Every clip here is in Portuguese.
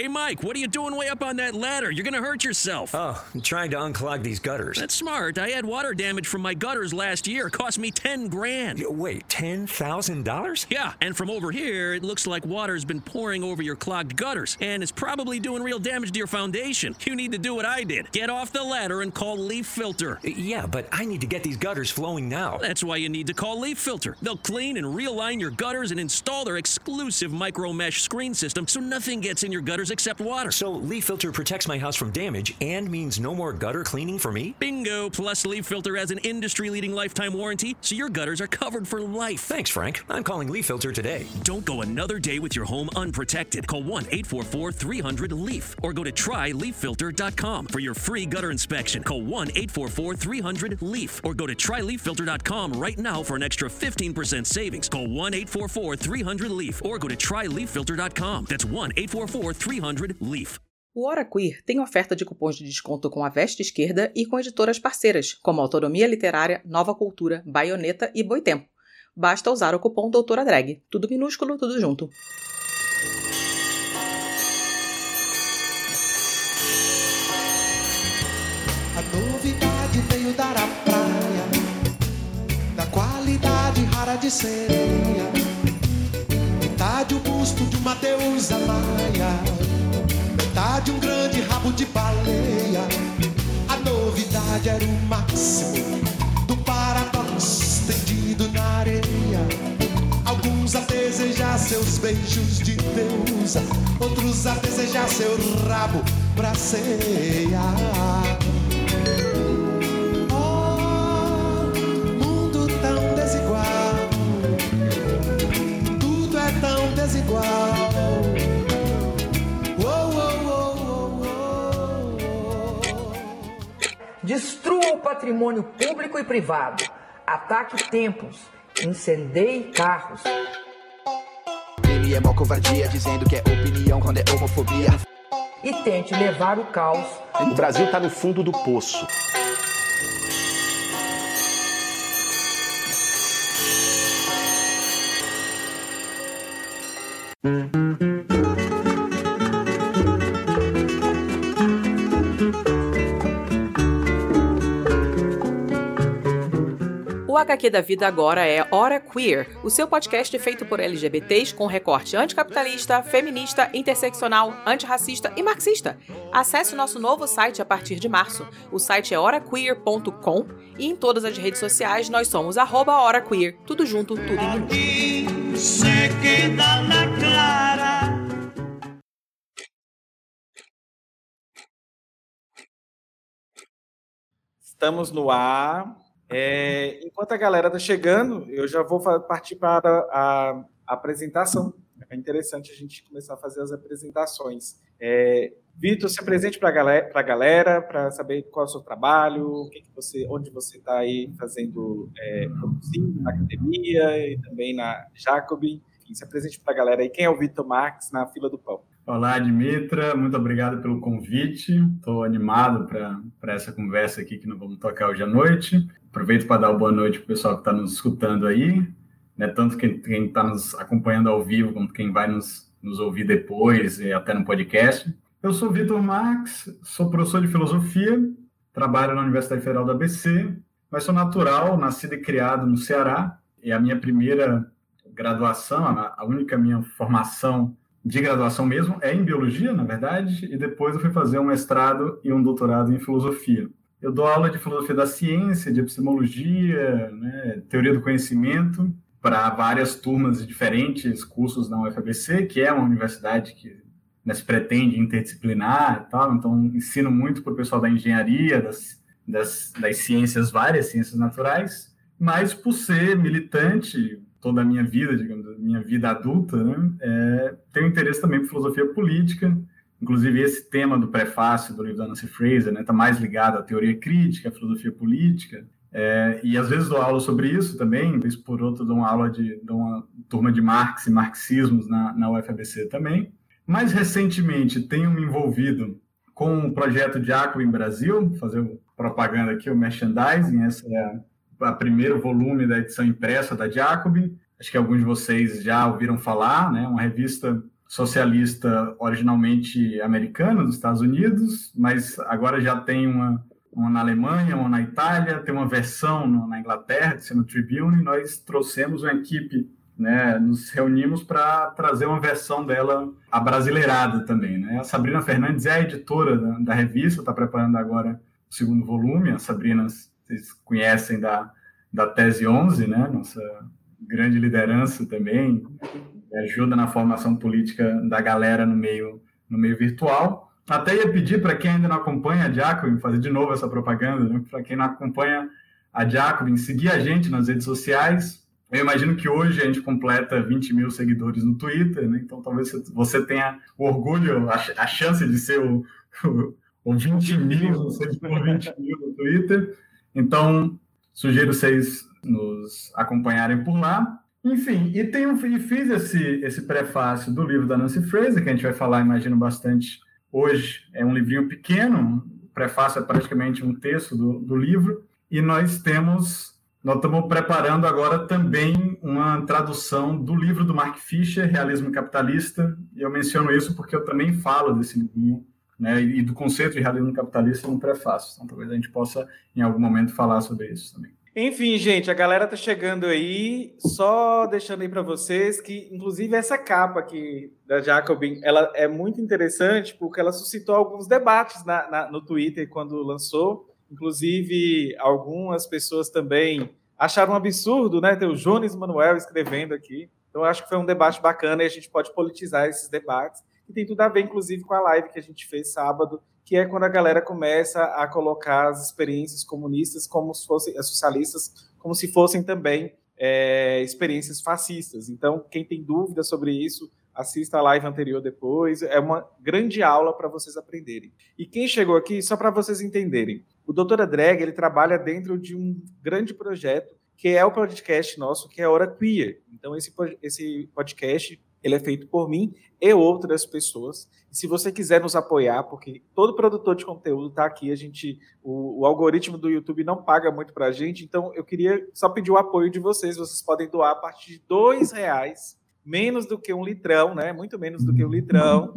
Hey, Mike, what are you doing way up on that ladder? You're gonna hurt yourself. Oh, I'm trying to unclog these gutters. That's smart. I had water damage from my gutters last year. It cost me 10 grand. Wait, $10,000? Yeah, and from over here, it looks like water's been pouring over your clogged gutters, and it's probably doing real damage to your foundation. You need to do what I did. Get off the ladder and call Leaf Filter. Uh, yeah, but I need to get these gutters flowing now. That's why you need to call Leaf Filter. They'll clean and realign your gutters and install their exclusive micro mesh screen system so nothing gets in your gutters except water. So Leaf Filter protects my house from damage and means no more gutter cleaning for me? Bingo! Plus, Leaf Filter has an industry leading lifetime warranty, so your gutters are covered for life. Thanks, Frank. I'm calling Leaf Filter today. Don't go another day with your home unprotected. Call 1 844 300 LEAF or go to tryleaffilter.com for your free gutter inspection. Call 1 844 300 LEAF or go to tryleaffilter.com right now for an extra 15% savings. Call 1 844 300 LEAF or go to tryleaffilter.com. That's 1 844 300 LEAF. O Hora Queer tem oferta de cupons de desconto com a Veste Esquerda e com editoras parceiras, como Autonomia Literária, Nova Cultura, Baioneta e Boitempo. Basta usar o cupom Doutora Drag. Tudo minúsculo, tudo junto. A novidade veio dar a praia Da qualidade rara de sereia Metade o busto de uma deusa maia Metade um grande rabo de baleia. A novidade era o máximo Do paradoxo estendido na areia. Alguns a desejar seus beijos de deusa Outros a desejar seu rabo pra ceia desigual. Oh, oh, oh, oh, oh. Destrua o patrimônio público e privado. Ataque templos. Incendeie carros. Ele é mó covardia, dizendo que é opinião quando é homofobia. E tente levar o caos. O Brasil está no fundo do poço. O HQ da Vida agora é Hora Queer, o seu podcast feito por LGBTs com recorte anticapitalista, feminista, interseccional, antirracista e marxista. Acesse o nosso novo site a partir de março. O site é horaqueer.com e em todas as redes sociais nós somos arroba. Tudo junto, tudo em minutos. Se queda la clara. Estamos no ar. É, enquanto a galera está chegando, eu já vou partir para a apresentação. É interessante a gente começar a fazer as apresentações. É, Vitor, se apresente para a galera, para saber qual é o seu trabalho, o que que você, onde você está aí fazendo, é, produzindo na academia e também na Jacob. Enfim, se apresente para a galera aí. Quem é o Vitor Marques na fila do pão? Olá, Dimitra, muito obrigado pelo convite. Estou animado para essa conversa aqui que nós vamos tocar hoje à noite. Aproveito para dar boa noite para o pessoal que está nos escutando aí, né? tanto quem está nos acompanhando ao vivo, como quem vai nos, nos ouvir depois e até no podcast. Eu sou Vitor Marx, sou professor de filosofia, trabalho na Universidade Federal da ABC, mas sou natural, nascido e criado no Ceará. E a minha primeira graduação, a única minha formação de graduação mesmo é em biologia, na verdade, e depois eu fui fazer um mestrado e um doutorado em filosofia. Eu dou aula de filosofia da ciência, de epistemologia, né, teoria do conhecimento, para várias turmas de diferentes cursos na UFABC, que é uma universidade que né, se pretende interdisciplinar e tal, então ensino muito para o pessoal da engenharia, das, das, das ciências várias, ciências naturais, mas por ser militante toda a minha vida, digamos, minha vida adulta, né, é, tenho interesse também por filosofia política, inclusive esse tema do prefácio do livro da Nancy Fraser está mais ligado à teoria crítica, à filosofia política, é, e às vezes dou aula sobre isso também, vez por outra dou uma aula de, de uma turma de Marx e marxismos na, na UFABC também. Mais recentemente tenho me envolvido com o projeto Jacob em Brasil, fazer propaganda aqui, o merchandising, essa é a primeiro volume da edição impressa da Jacob. Acho que alguns de vocês já ouviram falar, né? Uma revista socialista originalmente americano dos Estados Unidos, mas agora já tem uma, uma na Alemanha, uma na Itália, tem uma versão na Inglaterra, que se chama Tribune, e nós trouxemos uma equipe, né, nos reunimos para trazer uma versão dela abrasileirada também. Né? A Sabrina Fernandes é a editora da, da revista, está preparando agora o segundo volume, a Sabrina, vocês conhecem da, da Tese 11, né, nossa grande liderança também, ajuda na formação política da galera no meio, no meio virtual. Até ia pedir para quem ainda não acompanha a Jacobin, fazer de novo essa propaganda, né? para quem não acompanha a Jacobin, seguir a gente nas redes sociais. Eu imagino que hoje a gente completa 20 mil seguidores no Twitter, né? então talvez você tenha o orgulho, a, a chance de ser o, o, o 20 mil, seguidor 20 mil no Twitter. Então, sugiro vocês nos acompanharem por lá. Enfim, e, tem um, e fiz esse, esse prefácio do livro da Nancy Fraser, que a gente vai falar, imagino, bastante hoje. É um livrinho pequeno, o prefácio é praticamente um texto do, do livro, e nós temos, nós estamos preparando agora também uma tradução do livro do Mark Fisher, Realismo Capitalista, e eu menciono isso porque eu também falo desse livrinho, né, e do conceito de realismo capitalista no prefácio. Então, talvez a gente possa, em algum momento, falar sobre isso também. Enfim, gente, a galera tá chegando aí, só deixando aí para vocês que, inclusive, essa capa aqui da Jacobin, ela é muito interessante porque ela suscitou alguns debates na, na, no Twitter quando lançou. Inclusive, algumas pessoas também acharam um absurdo, né? Ter o Jones Manuel escrevendo aqui. Então, acho que foi um debate bacana e a gente pode politizar esses debates. E tem tudo a ver, inclusive, com a live que a gente fez sábado que é quando a galera começa a colocar as experiências comunistas como se fossem as socialistas, como se fossem também é, experiências fascistas. Então, quem tem dúvida sobre isso, assista a live anterior depois. É uma grande aula para vocês aprenderem. E quem chegou aqui, só para vocês entenderem, o Dr. Drag ele trabalha dentro de um grande projeto que é o podcast nosso, que é a Hora Queer. Então, esse, esse podcast ele é feito por mim e outras pessoas. Se você quiser nos apoiar, porque todo produtor de conteúdo está aqui, a gente, o, o, algoritmo do YouTube não paga muito para a gente, então eu queria só pedir o apoio de vocês. Vocês podem doar a partir de dois reais, menos do que um litrão, né? Muito menos do que um litrão.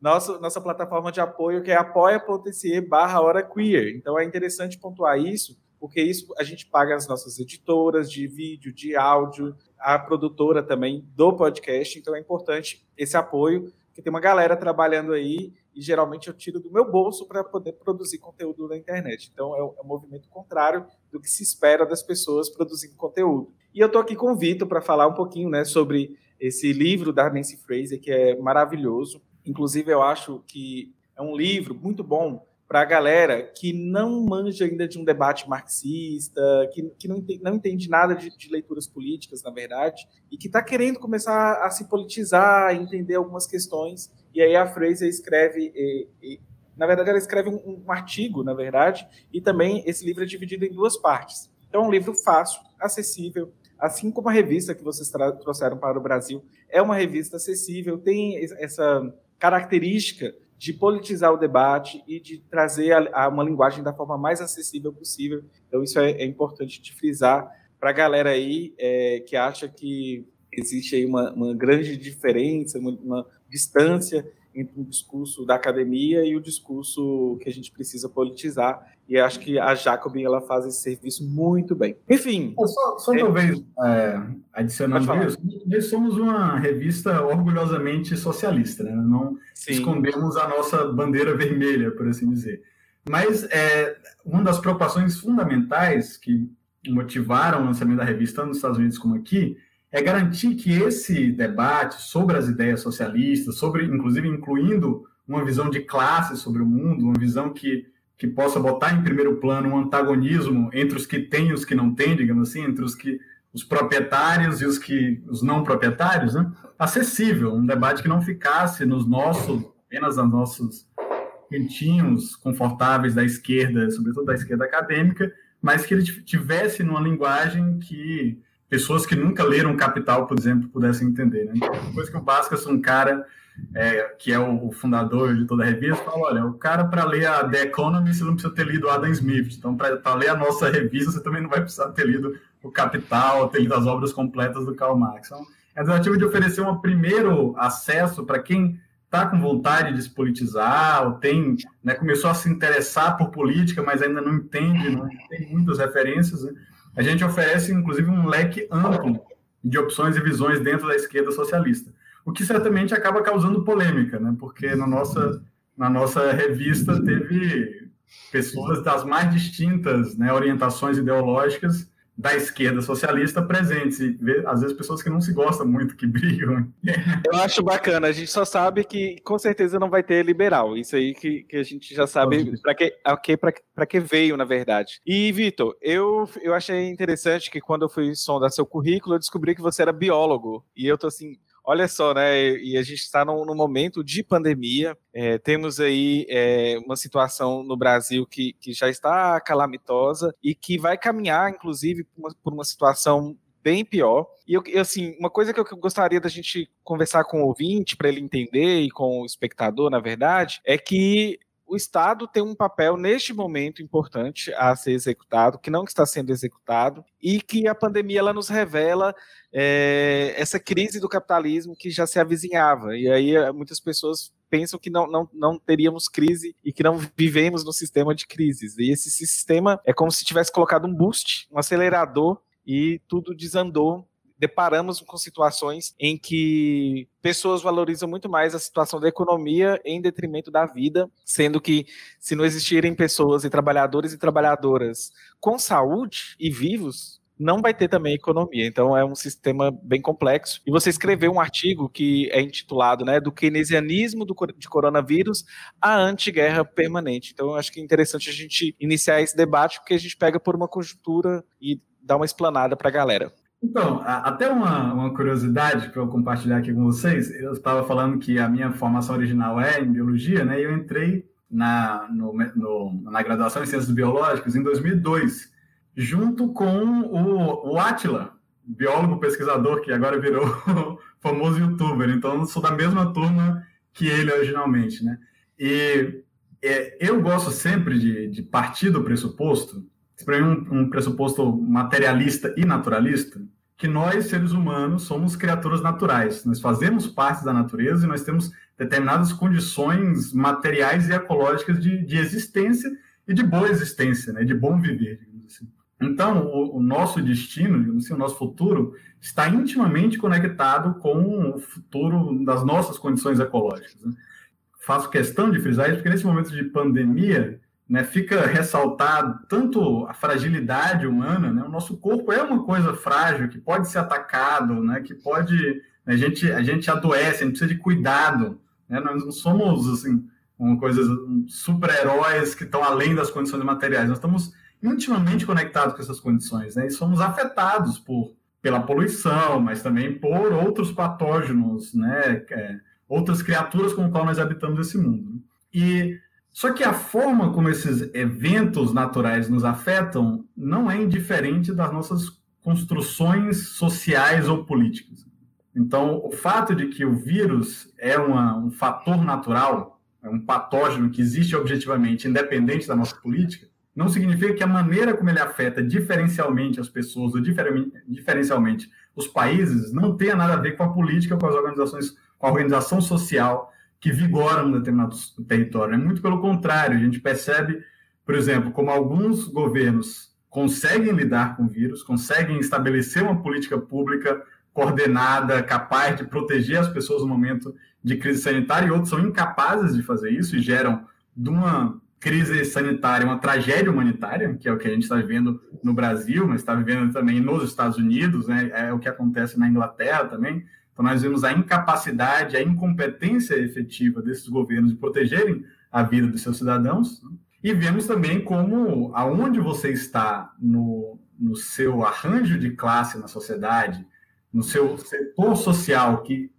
Nossa, nossa plataforma de apoio que é apoia.se barra hora queer. Então é interessante pontuar isso, porque isso a gente paga as nossas editoras de vídeo, de áudio, a produtora também do podcast, então é importante esse apoio, porque tem uma galera trabalhando aí e geralmente eu tiro do meu bolso para poder produzir conteúdo na internet. Então é um, é movimento contrário do que se espera das pessoas produzindo conteúdo. E eu estou aqui com o Vitor para falar um pouquinho né, sobre esse livro da Nancy Fraser, que é maravilhoso. Inclusive, eu acho que é um livro muito bom para a galera que não manja ainda de um debate marxista, que, que não, entende, não entende nada de, de leituras políticas, na verdade, e que está querendo começar a se politizar, entender algumas questões. E aí a Fraser escreve, e, e, na verdade, ela escreve um, um, artigo, na verdade, e também esse livro é dividido em duas partes. Então, é um livro fácil, acessível, assim como a revista que vocês trouxeram para o Brasil é uma revista acessível, tem essa característica de politizar o debate e de trazer a, a uma linguagem da forma mais acessível possível. Então, isso é, é importante de frisar para a galera aí é, que acha que existe aí uma, uma grande diferença, uma, uma distância entre o discurso da academia e o discurso que a gente precisa politizar. E acho que a Jacobin ela faz esse serviço muito bem. Enfim. Só, só é... talvez é, adicionando isso, nós somos uma revista orgulhosamente socialista, né? não Sim. escondemos a nossa bandeira vermelha, por assim dizer. Mas é, uma das preocupações fundamentais que motivaram o lançamento da revista, tanto nos Estados Unidos como aqui, é garantir que esse debate sobre as ideias socialistas, sobre, inclusive, incluindo uma visão de classe sobre o mundo, uma visão que, que possa botar em primeiro plano um antagonismo entre os que têm e os que não têm, digamos assim, entre os que os proprietários e os que os não proprietários, né? acessível, um debate que não ficasse nos nossos apenas nos nossos cantinhos confortáveis da esquerda, sobretudo da esquerda acadêmica, mas que ele tivesse numa linguagem que pessoas que nunca leram Capital, por exemplo, pudessem entender. Né? Depois que o Bascas, um cara é, que é o, fundador de toda a revista, fala: olha, o cara para ler a The Economist você não precisa ter lido Adam Smith. Então, para ler a nossa revista, você também não vai precisar ter lido o Capital, ter lido as obras completas do Karl Marx. Então, É a tentativa de oferecer um primeiro acesso para quem está com vontade de se politizar, ou tem, né, começou a se interessar por política, mas ainda não entende, não tem muitas referências. Né? A gente oferece, inclusive, um leque amplo de opções e visões dentro da esquerda socialista, o que certamente acaba causando polêmica, né? porque na nossa, na nossa revista teve pessoas das mais distintas né, orientações ideológicas da esquerda socialista presentes. E às vezes pessoas que não se gostam muito, que brigam. Eu acho bacana, a gente só sabe que com certeza não vai ter liberal. Isso aí que, que a gente já sabe para que, okay, para que veio, na verdade. E, Vitor, eu, eu achei interessante que quando eu fui sondar seu currículo, eu descobri que você era biólogo. E eu tô assim, Olha só, né? E a gente está num, num, momento de pandemia. É, temos aí é, uma situação no Brasil que, que já está calamitosa e que vai caminhar, inclusive, por uma, por uma situação bem pior. E eu, assim, uma coisa que eu gostaria da gente conversar com o ouvinte para ele entender e com o espectador, na verdade, é que o Estado tem um papel neste momento importante a ser executado, que não está sendo executado, e que a pandemia ela nos revela é, essa crise do capitalismo que já se avizinhava. E aí eh, muitas pessoas pensam que não, não, não teríamos crise e que não vivemos no sistema de crises. E esse sistema é como se tivesse colocado um boost, um acelerador, e tudo desandou deparamos com situações em que pessoas valorizam muito mais a situação da economia em detrimento da vida, sendo que se não existirem pessoas e trabalhadores e trabalhadoras com saúde e vivos, não vai ter também economia. Então é um sistema bem complexo. E você escreveu um artigo que é intitulado, né, do keynesianismo do, de coronavírus à antiguerra permanente. Então eu acho que é interessante a gente iniciar esse debate porque a gente pega por uma conjuntura e dá uma explanada para a galera. Então, até uma, uma curiosidade para eu compartilhar aqui com vocês, eu estava falando que a minha formação original é em biologia, né? E eu entrei na, no, no, na graduação em ciências biológicas em 2002, junto com o, o Atila, biólogo pesquisador que agora virou famoso youtuber. Então, eu sou da mesma turma que ele originalmente, né? E é, eu gosto sempre de, de partir do pressuposto, para mim um, um pressuposto materialista e naturalista, que nós, seres humanos, somos criaturas naturais. Nós fazemos parte da natureza e nós temos determinadas condições materiais e ecológicas de, de existência e de boa existência, né? de bom viver, digamos assim. Então, o, o nosso destino, assim, o nosso futuro, está intimamente conectado com o futuro das nossas condições ecológicas. Né? Faço questão de frisar isso, porque nesse momento de pandemia, né, fica ressaltado tanto a fragilidade humana, né, o nosso corpo é uma coisa frágil que pode ser atacado, né, que pode né, a gente a gente adoece, a gente precisa de cuidado, né, nós não somos assim uma coisa super-heróis que estão além das condições materiais, nós estamos intimamente conectados com essas condições, né, e somos afetados por pela poluição, mas também por outros patógenos, né, é, outras criaturas com quais nós habitamos esse mundo. E só que a forma como esses eventos naturais nos afetam não é indiferente das nossas construções sociais ou políticas. Então, o fato de que o vírus é uma, um fator natural, é um patógeno que existe objetivamente, independente da nossa política, não significa que a maneira como ele afeta diferencialmente as pessoas ou diferencialmente os países não tenha nada a ver com a política, com as organizações, com a organização social que vigoram em determinado território. É muito pelo contrário, a gente percebe, por exemplo, como alguns governos conseguem lidar com o vírus, conseguem estabelecer uma política pública coordenada, capaz de proteger as pessoas no momento de crise sanitária, e outros são incapazes de fazer isso e geram de uma crise sanitária uma tragédia humanitária, que é o que a gente está vivendo no Brasil, mas está vivendo também nos Estados Unidos, né? é o que acontece na Inglaterra também. Então, nós vemos a incapacidade, a incompetência efetiva desses governos de protegerem a vida dos seus cidadãos, né? e vemos também como aonde você está no, no seu arranjo de classe na sociedade, no seu setor social que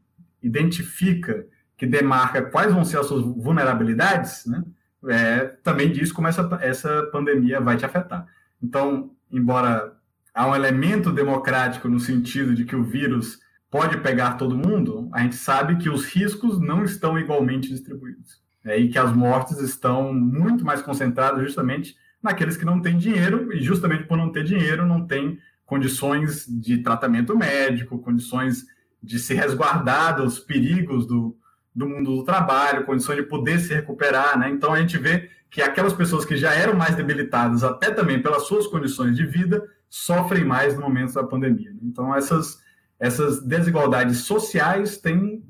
identifica, que demarca quais vão ser as suas vulnerabilidades, né? É, também diz como essa, essa pandemia vai te afetar. Então, embora há um elemento democrático no sentido de que o vírus pode pegar todo mundo, a gente sabe que os riscos não estão igualmente distribuídos. E que as mortes estão muito mais concentradas justamente naqueles que não têm dinheiro, e justamente por não ter dinheiro, não tem condições de tratamento médico, condições de se resguardar dos perigos do, do mundo do trabalho, condições de poder se recuperar, né? Então a gente vê que aquelas pessoas que já eram mais debilitadas, até também pelas suas condições de vida, sofrem mais no momento da pandemia. Né? Então essas essas desigualdades sociais têm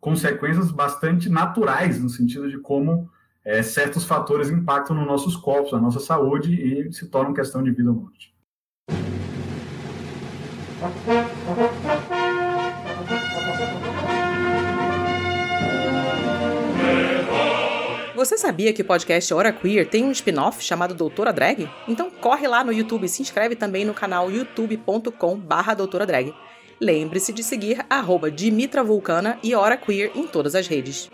consequências bastante naturais no sentido de como é, certos fatores impactam nos nossos corpos, na nossa saúde e se tornam questão de vida ou morte. Você sabia que o podcast Hora Queer tem um spin-off chamado Doutora Drag? Então corre lá no YouTube e se inscreve também no canal youtube.com barra Doutora Drag. Lembre-se de seguir arroba Dimitra Vulcana e Hora Queer em todas as redes.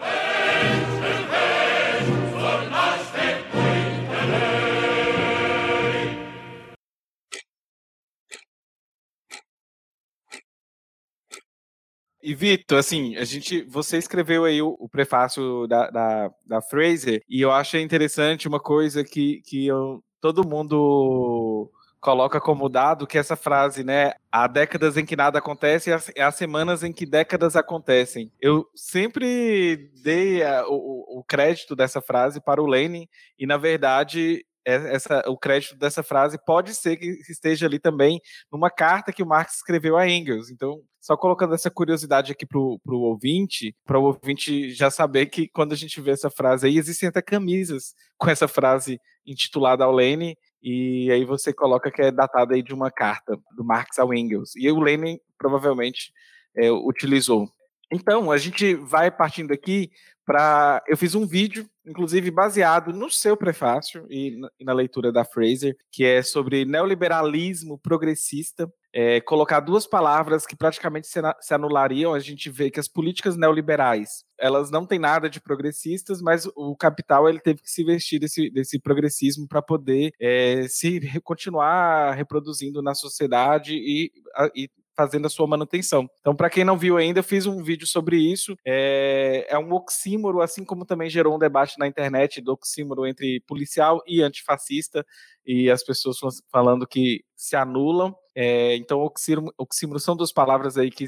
E Vitor, assim, a gente, você escreveu aí o, o prefácio da, da, da, Fraser e eu achei interessante uma coisa que, que eu, todo mundo coloca como dado que essa frase, né? Há décadas em que nada acontece e há semanas em que décadas acontecem. Eu sempre dei a, o, o, crédito dessa frase para o Lenin e, na verdade, é, essa, o crédito dessa frase pode ser que esteja ali também numa carta que o Marx escreveu a Engels. Então, só colocando essa curiosidade aqui para o ouvinte, para o ouvinte já saber que quando a gente vê essa frase aí, existem até camisas com essa frase intitulada ao Lenin, e aí você coloca que é datada aí de uma carta do Marx ao Engels. E o Lenin provavelmente é, utilizou. Então, a gente vai partindo aqui para. Eu fiz um vídeo, inclusive baseado no seu prefácio e na, leitura da Fraser, que é sobre neoliberalismo progressista. É, colocar duas palavras que praticamente se, se, anulariam. A gente vê que as políticas neoliberais elas não têm nada de progressistas, mas o capital ele teve que se vestir desse, desse progressismo para poder é, se continuar reproduzindo na sociedade e, e fazendo a sua manutenção. Então, para quem não viu ainda, eu fiz um vídeo sobre isso. É, é um oxímoro, assim como também gerou um debate na internet do oxímoro entre policial e antifascista, e as pessoas falando que se anulam. É, então, oxímoro, oxímoro são duas palavras aí que,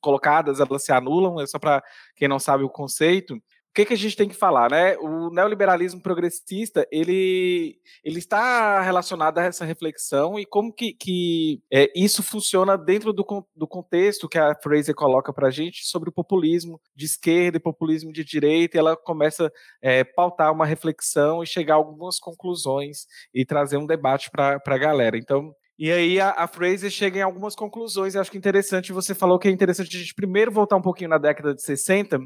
colocadas, elas se anulam, é só para quem não sabe o conceito que, que a gente tem que falar, né? O neoliberalismo progressista ele, ele está relacionado a essa reflexão e como que, que é, isso funciona dentro do, do contexto que a Fraser coloca para a gente sobre o populismo de esquerda e populismo de direita. E ela começa a é, pautar uma reflexão e chegar a algumas conclusões e trazer um debate para a galera. Então, e aí a, a Fraser chega em algumas conclusões, eu acho que é interessante, você falou que é interessante a gente primeiro voltar um pouquinho na década de 60,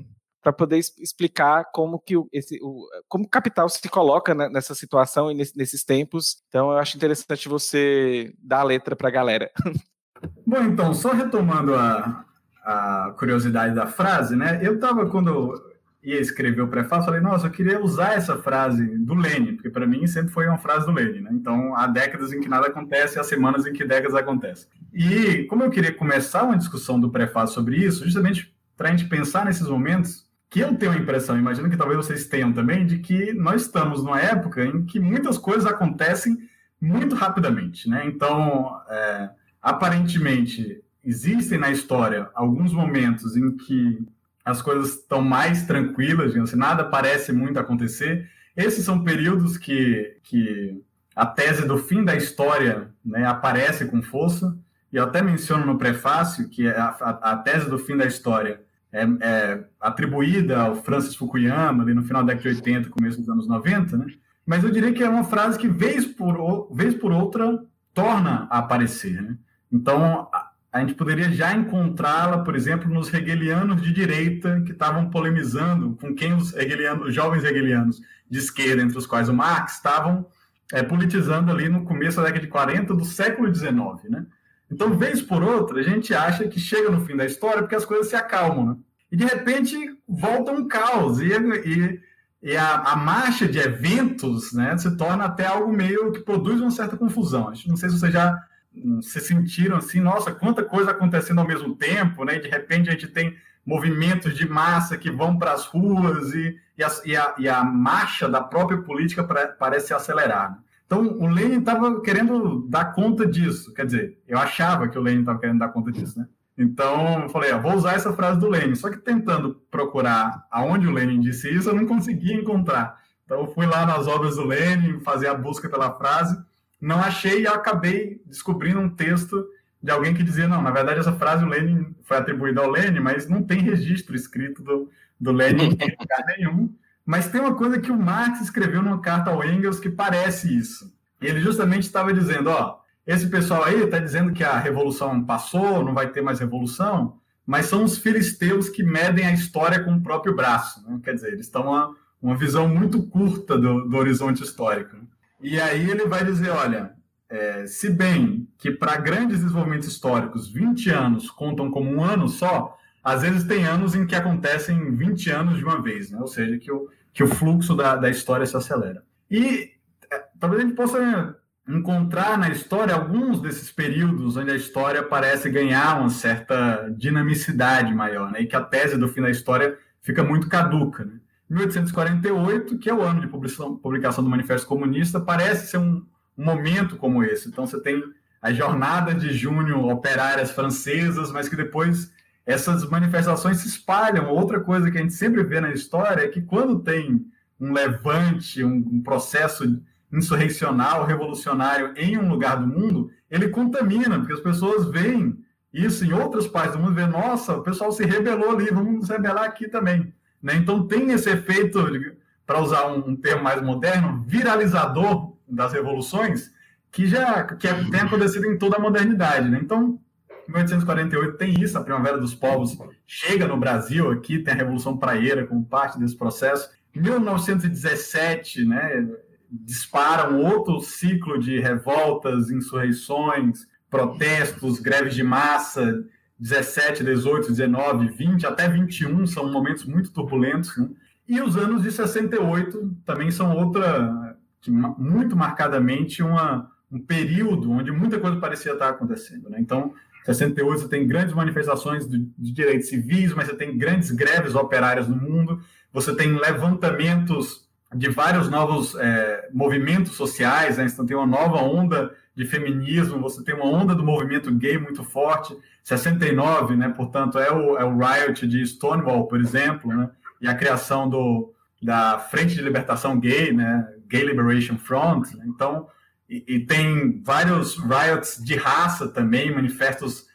para poder explicar como que o, esse, o, como capital se coloca né, nessa situação e nesse, nesses tempos. Então, eu acho interessante você dar a letra para a galera. Bom, então, só retomando a, a curiosidade da frase, né? Eu estava, quando ia escrever o prefácio, falei, nossa, eu queria usar essa frase do Lênin, porque para mim sempre foi uma frase do Lênin, né? Então, há décadas em que nada acontece, há semanas em que décadas acontecem. E como eu queria começar uma discussão do prefácio sobre isso, justamente para a gente pensar nesses momentos que eu tenho a impressão, imagino que talvez vocês tenham também, de que nós estamos numa época em que muitas coisas acontecem muito rapidamente, né? Então, é, aparentemente, existem na história alguns momentos em que as coisas estão mais tranquilas, digamos assim, nada parece muito acontecer. Esses são períodos que, que a tese do fim da história né, aparece com força, e eu até menciono no prefácio que a, a, a tese do fim da história é, é, atribuída ao Francis Fukuyama, ali no final da década de 80, começo dos anos 90, né? mas eu diria que é uma frase que, vez por, vez por outra, torna a aparecer. Né? Então, a, a gente poderia já encontrá-la, por exemplo, nos hegelianos de direita que estavam polemizando com quem os, hegelianos, os jovens hegelianos de esquerda, entre os quais o Marx, estavam é, politizando ali no começo da década de 40 do século XIX, né? Então, vez por outra, a gente acha que chega no fim da história porque as coisas se acalmam, né? E de repente volta um caos e, e, e a, a, marcha de eventos, né, se torna até algo meio que produz uma certa confusão. Não sei se vocês já hum, se sentiram assim, nossa, quanta coisa acontecendo ao mesmo tempo, né? E de repente a gente tem movimentos de massa que vão para as ruas e, e, a, e, a, e a marcha da própria política parece acelerar. Né? Então, o Lenin estava querendo dar conta disso. Quer dizer, eu achava que o Lenin estava querendo dar conta disso, né? Então, eu falei, ah, vou usar essa frase do Lenin. Só que tentando procurar aonde o Lenin disse isso, eu não conseguia encontrar. Então, eu fui lá nas obras do Lenin, fazer a busca pela frase, não achei e acabei descobrindo um texto de alguém que dizia, não, na verdade essa frase o Lenin foi atribuída ao Lenin, mas não tem registro escrito do, do Lenin em lugar nenhum. Mas tem uma coisa que o Marx escreveu numa carta ao Engels que parece isso. Ele justamente estava dizendo, ó, esse pessoal aí está dizendo que a revolução passou, não vai ter mais revolução, mas são os filisteus que medem a história com o próprio braço. Né? Quer dizer, eles estão uma, uma visão muito curta do, do horizonte histórico. E aí ele vai dizer, olha, é, se bem que para grandes desenvolvimentos históricos 20 anos contam como um ano só, às vezes tem anos em que acontecem 20 anos de uma vez, né? ou seja, que o, que o fluxo da, da história se acelera. E é, talvez a gente possa encontrar na história alguns desses períodos onde a história parece ganhar uma certa dinamicidade maior, né? e que a tese do fim da história fica muito caduca. Né? 1848, que é o ano de publicação, do Manifesto Comunista, parece ser um, um momento como esse. Então, você tem a jornada de junho operárias francesas, mas que depois essas manifestações se espalham. Outra coisa que a gente sempre vê na história é que quando tem um levante, um, um processo insurrecional, revolucionário em um lugar do mundo, ele contamina, porque as pessoas veem isso em outras partes do mundo, vê, nossa, o pessoal se rebelou ali, vamos nos rebelar aqui também. Né? Então tem esse efeito, para usar um, termo mais moderno, viralizador das revoluções, que já que é, tem acontecido em toda a modernidade. Né? Então, 1848 tem isso, a Primavera dos Povos chega no Brasil aqui, tem a Revolução Praieira como parte desse processo. 1917, né, dispara um outro ciclo de revoltas, insurreições, protestos, greves de massa. 17, 18, 19, 20, até 21 são momentos muito turbulentos. Né? E os anos de 68 também são outra, muito marcadamente, uma, um período onde muita coisa parecia estar acontecendo. Né? Então, 68 você tem grandes manifestações de, de direitos civis, mas você tem grandes greves operárias no mundo, você tem levantamentos de vários novos é, movimentos sociais, né? então tem uma nova onda de feminismo, você tem uma onda do movimento gay muito forte, 69, né? portanto, é o, é o riot de Stonewall, por exemplo, né? e a criação do, da Frente de Libertação Gay, né? Gay Liberation Front, né? então, e, e, tem vários riots de raça também, manifestos,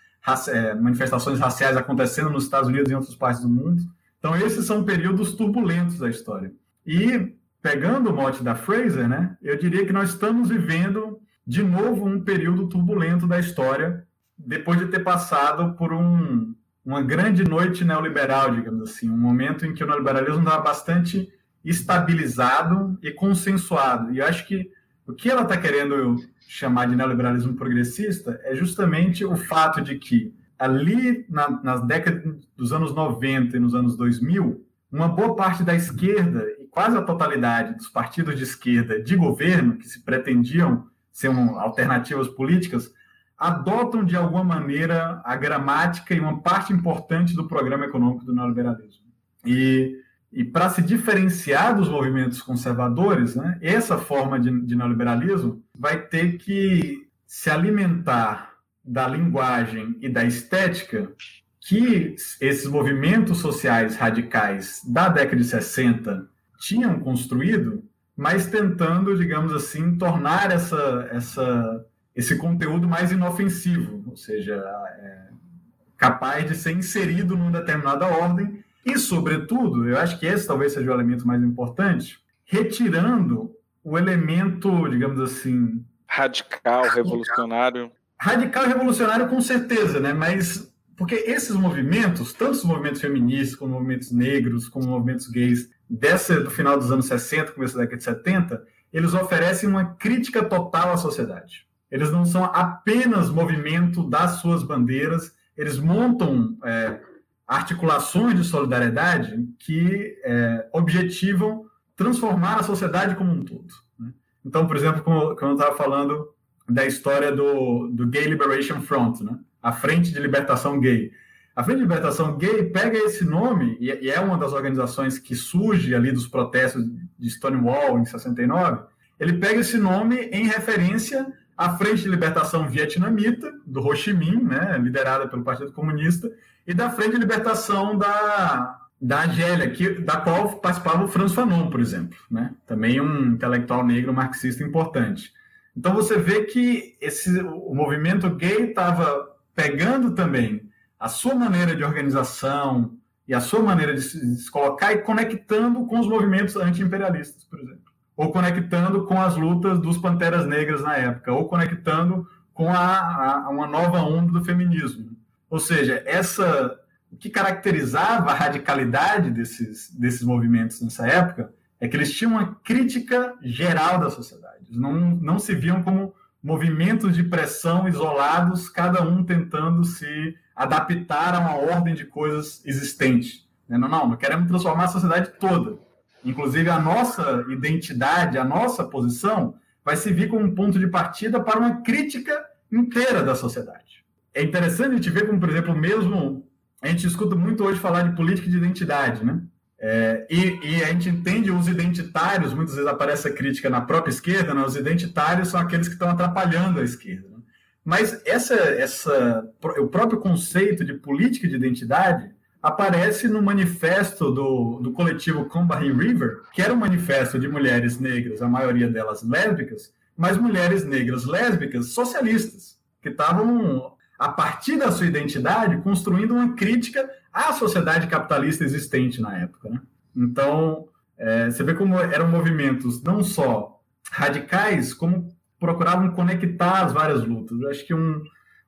é, manifestações raciais acontecendo nos Estados Unidos e em outras partes do mundo. Então, esses são períodos turbulentos da história. E pegando o mote da Fraser, né, eu diria que nós estamos vivendo de novo um período turbulento da história, depois de ter passado por um, uma grande noite neoliberal, digamos assim, um momento em que o neoliberalismo estava bastante estabilizado e consensuado. E acho que o que ela está querendo chamar de neoliberalismo progressista é justamente o fato de que ali na, nas décadas dos anos 90 e nos anos 2000, uma boa parte da esquerda quase a totalidade dos partidos de esquerda de governo, que se pretendiam ser um, alternativas políticas, adotam de alguma maneira a gramática e uma parte importante do programa econômico do neoliberalismo. E, e para se diferenciar dos movimentos conservadores, né, essa forma de, de neoliberalismo vai ter que se alimentar da linguagem e da estética que esses movimentos sociais radicais da década de 60 tinham construído, mas tentando, digamos assim, tornar essa, essa, esse conteúdo mais inofensivo, ou seja, é, capaz de ser inserido numa determinada ordem e, sobretudo, eu acho que esse talvez seja o elemento mais importante, retirando o elemento, digamos assim, radical, revolucionário. Radical e revolucionário, com certeza, né? Mas porque esses movimentos, tanto os movimentos feministas, como movimentos negros, como movimentos gays, dessa do final dos anos 60, começo da década de 70, eles oferecem uma crítica total à sociedade. Eles não são apenas movimento das suas bandeiras, eles montam é, articulações de solidariedade que é, objetivam transformar a sociedade como um todo. Né? Então, por exemplo, como, como eu estava falando da história do, do Gay Liberation Front, né? a Frente de Libertação Gay. A Frente de Libertação Gay pega esse nome, e é uma das organizações que surge ali dos protestos de Stonewall em 69, ele pega esse nome em referência a Frente de Libertação Vietnamita, do Ho Chi Minh, né, liderada pelo Partido Comunista, e da Frente de Libertação da, da Argélia, que, da qual participava o Franz Fanon, por exemplo, né, também um intelectual negro marxista importante. Então você vê que esse, o movimento gay estava pegando também a sua maneira de organização e a sua maneira de se, de se colocar e conectando com os movimentos anti-imperialistas, por exemplo ou conectando com as lutas dos Panteras Negras na época, ou conectando com a, a, uma nova onda do feminismo. Ou seja, essa o que caracterizava a radicalidade desses, desses movimentos nessa época é que eles tinham uma crítica geral da sociedade. Eles não, não se viam como movimentos de pressão isolados, cada um tentando se adaptar a uma ordem de coisas existente. Não, não, não queremos transformar a sociedade toda. Inclusive, a nossa identidade, a nossa posição, vai servir como um ponto de partida para uma crítica inteira da sociedade. É interessante a gente ver como, por exemplo, mesmo a gente escuta muito hoje falar de política de identidade, né? É, e, e, a gente entende os identitários, muitas vezes aparece a crítica na própria esquerda, né? os identitários são aqueles que estão atrapalhando a esquerda. Né? Mas essa, essa, o próprio conceito de política de identidade aparece no manifesto do, do coletivo Combahee River, que era um manifesto de mulheres negras, a maioria delas lésbicas, mas mulheres negras lésbicas socialistas, que estavam, a partir da sua identidade, construindo uma crítica à sociedade capitalista existente na época. Né? Então, é, você vê como eram movimentos não só radicais, como procuravam conectar as várias lutas. Eu acho que um,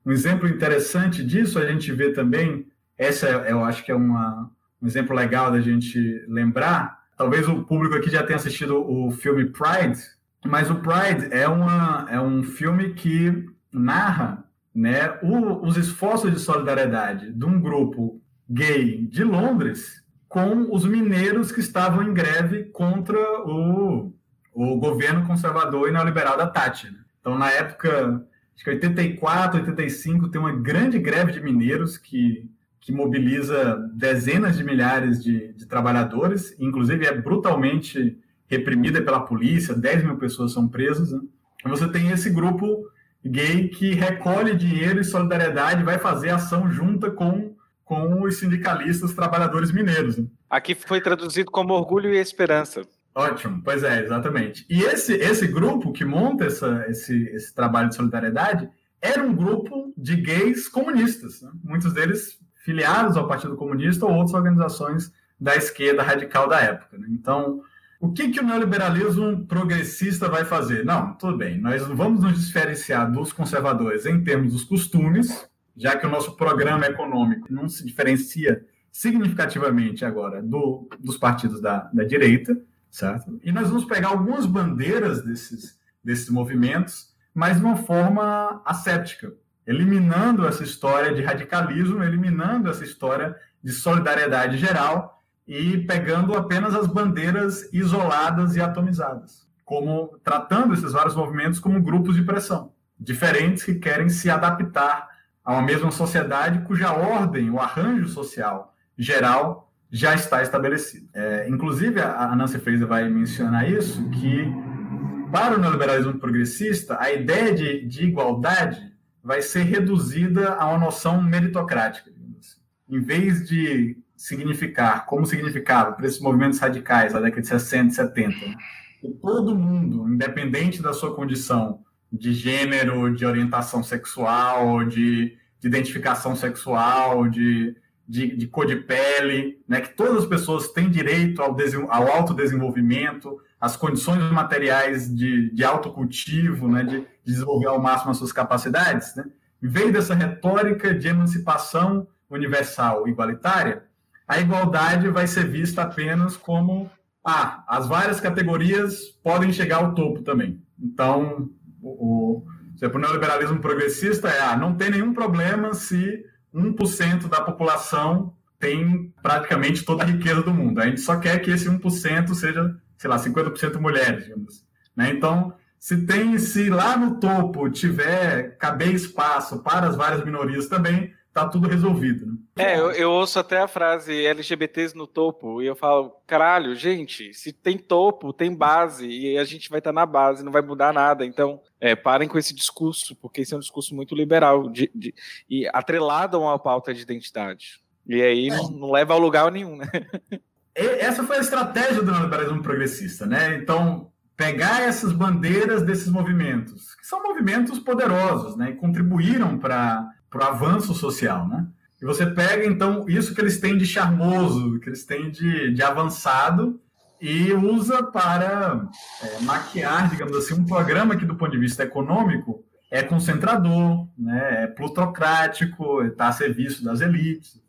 um exemplo interessante disso a gente vê também essa eu acho que é uma, um exemplo legal da gente lembrar. Talvez o público aqui já tenha assistido o filme Pride, mas o Pride é, uma, é um filme que narra né, o, os esforços de solidariedade de um grupo gay de Londres com os mineiros que estavam em greve contra o, o governo conservador e neoliberal da Thatcher. Então, na época, acho que 84, 85, tem uma grande greve de mineiros que que mobiliza dezenas de milhares de, de trabalhadores, inclusive é brutalmente reprimida pela polícia, 10 mil pessoas são presas. Né? Você tem esse grupo gay que recolhe dinheiro e solidariedade, vai fazer ação junta com, com os sindicalistas trabalhadores mineiros. Né? Aqui foi traduzido como Orgulho e Esperança. Ótimo, pois é, exatamente. E esse, esse grupo que monta essa, esse, esse trabalho de solidariedade era um grupo de gays comunistas. Né? Muitos deles filiados ao Partido Comunista ou outras organizações da esquerda radical da época. Né? Então, o que, que o neoliberalismo progressista vai fazer? Não, tudo bem, nós vamos nos diferenciar dos conservadores em termos dos costumes, já que o nosso programa econômico não se diferencia significativamente agora do, dos partidos da, da direita, certo? E nós vamos pegar algumas bandeiras desses, desses movimentos, mas de uma forma asséptica eliminando essa história de radicalismo, eliminando essa história de solidariedade geral e pegando apenas as bandeiras isoladas e atomizadas, como tratando esses vários movimentos como grupos de pressão, diferentes que querem se adaptar a uma mesma sociedade cuja ordem, o arranjo social geral já está estabelecido. É, inclusive, a Nancy Fraser vai mencionar isso, que para o neoliberalismo progressista, a ideia de, de igualdade vai ser reduzida a uma noção meritocrática. Assim. Em vez de significar, como significava para esses movimentos radicais da década de 60 e 70, que todo mundo, independente da sua condição de gênero, de orientação sexual, de, de identificação sexual, de, de, de, cor de pele, né, que todas as pessoas têm direito ao, ao autodesenvolvimento, às condições materiais de, de autocultivo, né, de, desenvolver ao máximo as suas capacidades, né? veio dessa retórica de emancipação universal igualitária, a igualdade vai ser vista apenas como ah, as várias categorias podem chegar ao topo também. Então, o, o, o neoliberalismo progressista é ah, não tem nenhum problema se 1% da população tem praticamente toda a riqueza do mundo. A gente só quer que esse 1% seja, sei lá, 50% mulheres, digamos. Né? Então, se tem, se lá no topo tiver caber espaço para as várias minorias também, tá tudo resolvido. Né? É, eu, eu, ouço até a frase LGBTs no topo e eu falo, caralho, gente, se tem topo, tem base e a gente vai estar tá na base, não vai mudar nada. Então, é, parem com esse discurso, porque esse é um discurso muito liberal de, de, e atrelado a uma pauta de identidade. E aí não, não leva a lugar nenhum, né? Essa foi a estratégia do neoliberalismo progressista, né? Então, pegar essas bandeiras desses movimentos, que são movimentos poderosos, né? E contribuíram para o avanço social, né? E você pega, então, isso que eles têm de charmoso, que eles têm de, de avançado, e usa para é, maquiar, digamos assim, um programa que, do ponto de vista econômico, é concentrador, né, é plutocrático, está a serviço das elites.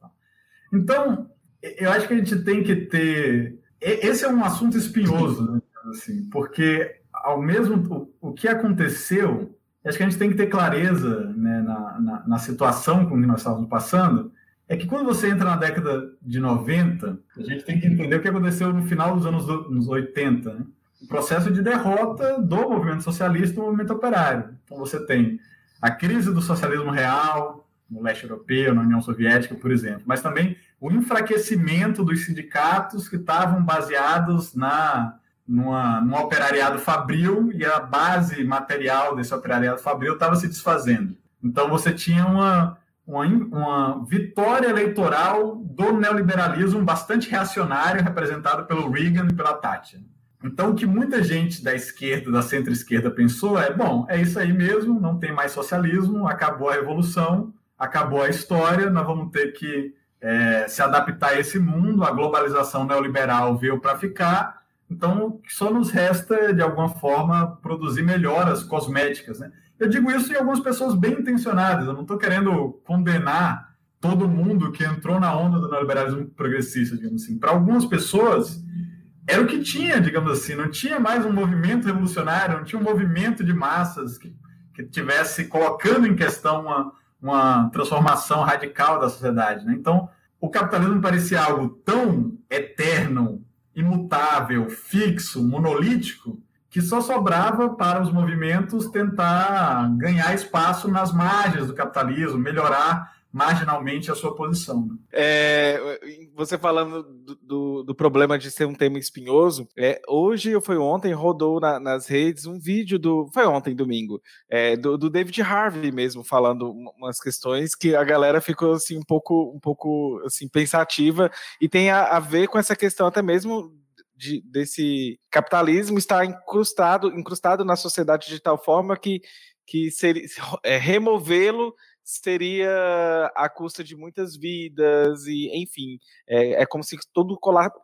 Então, eu acho que a gente tem que ter. Esse é um assunto espinhoso, né, assim, porque ao mesmo o que aconteceu, acho que a gente tem que ter clareza né, na, na, na, situação com que nós estávamos passando, é que quando você entra na década de 90, a gente tem que entender o que aconteceu no final dos anos, anos 80, né? o processo de derrota do movimento socialista do movimento operário. Então você tem a crise do socialismo real no leste europeu, na União Soviética, por exemplo, mas também o enfraquecimento dos sindicatos que estavam baseados na numa, num operariado fabril e a base material desse operariado fabril estava se desfazendo. Então você tinha uma, uma, uma, vitória eleitoral do neoliberalismo bastante reacionário, representado pelo Reagan e pela Thatcher. Então, o que muita gente da esquerda, da centro-esquerda, pensou é: bom, é isso aí mesmo, não tem mais socialismo, acabou a revolução, acabou a história, nós vamos ter que é, se adaptar a esse mundo, a globalização neoliberal veio para ficar, então só nos resta, de alguma forma, produzir melhoras cosméticas. Né? Eu digo isso em algumas pessoas bem intencionadas, eu não estou querendo condenar todo mundo que entrou na onda do neoliberalismo progressista, digamos assim. Para algumas pessoas, era o que tinha, digamos assim, não tinha mais um movimento revolucionário, não tinha um movimento de massas que, que tivesse colocando em questão uma, uma transformação radical da sociedade. Né? Então, o capitalismo parecia algo tão eterno, imutável, fixo, monolítico, que só sobrava para os movimentos tentar ganhar espaço nas margens do capitalismo, melhorar marginalmente a sua posição. Né? É, você falando do, do, do, problema de ser um tema espinhoso, é, hoje ou foi ontem rodou na, nas redes um vídeo do foi ontem domingo é, do, do, David Harvey mesmo falando umas questões que a galera ficou assim um pouco um pouco assim pensativa e tem a, a ver com essa questão até mesmo de, desse capitalismo estar incrustado incrustado na sociedade de tal forma que que é, removê-lo seria a custa de muitas vidas e enfim é, é como se tudo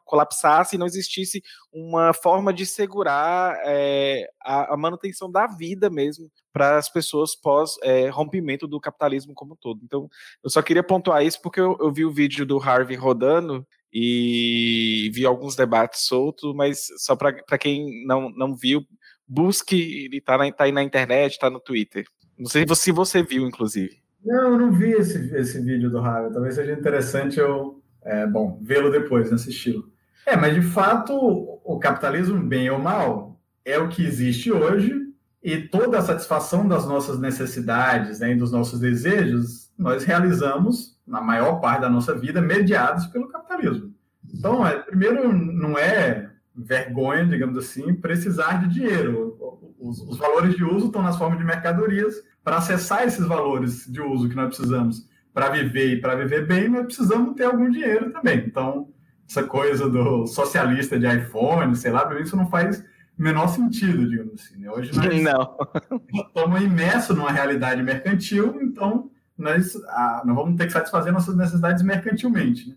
colapsasse e não existisse uma forma de segurar é, a, a, manutenção da vida mesmo para as pessoas pós é, rompimento do capitalismo como um todo então eu só queria pontuar isso porque eu, eu vi o vídeo do Harvey rodando e vi alguns debates soltos mas só para quem não, não viu busque ele está tá aí na internet está no Twitter não sei se você viu, inclusive. Não, eu não vi esse, esse vídeo do Ravel. Talvez seja interessante eu, é, bom, vê-lo depois, nesse estilo. É, mas de fato, o capitalismo, bem ou mal, é o que existe hoje e toda a satisfação das nossas necessidades né, e dos nossos desejos, nós realizamos, na maior parte da nossa vida, mediados pelo capitalismo. Então, é, primeiro, não é vergonha, digamos assim, precisar de dinheiro. Os, os valores de uso estão nas formas de mercadorias para acessar esses valores de uso que nós precisamos para viver e para viver bem, nós precisamos ter algum dinheiro também. Então, essa coisa do socialista de iPhone, sei lá, para mim isso não faz o menor sentido, digamos assim. Né? Hoje nós não. estamos imersos numa realidade mercantil, então nós, ah, nós vamos ter que satisfazer nossas necessidades mercantilmente. Né?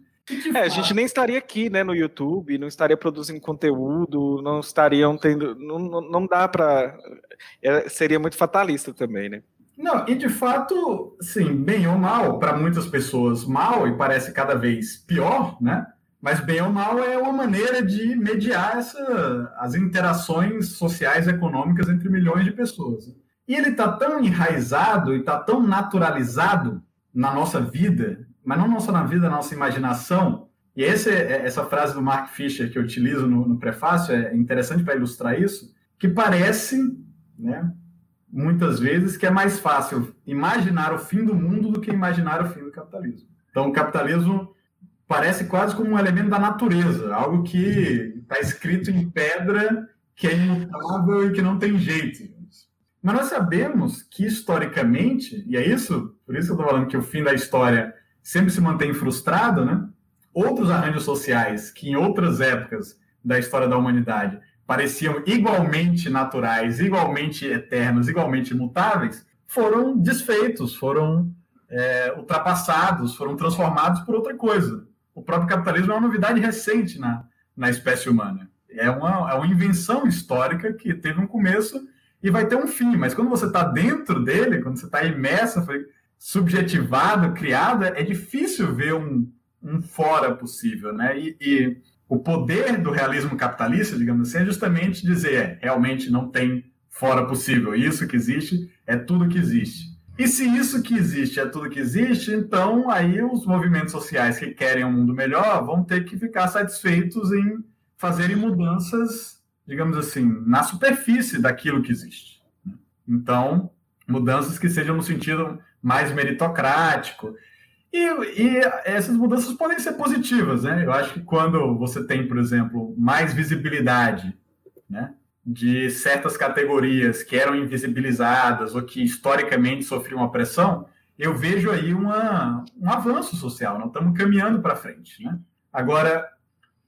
É, a gente nem estaria aqui, né, no YouTube, não estaria produzindo conteúdo, não estariam tendo, não, não dá para, é, seria muito fatalista também, né? Não, e de fato, sim, bem ou mal, para muitas pessoas mal e parece cada vez pior, né? Mas bem ou mal é uma maneira de mediar essa, as interações sociais e econômicas entre milhões de pessoas. E ele está tão enraizado e está tão naturalizado na nossa vida, mas não só na vida, na nossa imaginação. E esse, é, essa frase do Mark Fisher que eu utilizo no, no prefácio é interessante para ilustrar isso, que parece, né, muitas vezes, que é mais fácil imaginar o fim do mundo do que imaginar o fim do capitalismo. Então, o capitalismo parece quase como um elemento da natureza, algo que está escrito em pedra, que é imutável e que não tem jeito. Mas nós sabemos que, historicamente, e é isso, por isso que eu estou falando que o fim da história sempre se mantém frustrado, né? Outros arranjos sociais que, em outras épocas da história da humanidade, pareciam igualmente naturais, igualmente eternos, igualmente imutáveis, foram desfeitos, foram é, ultrapassados, foram transformados por outra coisa. O próprio capitalismo é uma novidade recente na, na espécie humana. É uma, é uma invenção histórica que teve um começo e vai ter um fim, mas quando você está dentro dele, quando você está imerso, foi subjetivado, criado, é difícil ver um, um fora possível, né? E, e, o poder do realismo capitalista, digamos assim, é justamente dizer, é, realmente não tem fora possível. Isso que existe é tudo que existe. E se isso que existe é tudo que existe, então aí os movimentos sociais que querem um mundo melhor vão ter que ficar satisfeitos em fazerem mudanças, digamos assim, na superfície daquilo que existe. Então, mudanças que sejam no sentido mais meritocrático. E, e, essas mudanças podem ser positivas, né? Eu acho que quando você tem, por exemplo, mais visibilidade, né? de certas categorias que eram invisibilizadas ou que historicamente sofriam opressão, eu vejo aí uma, um avanço social, nós estamos caminhando para frente. Né? Agora,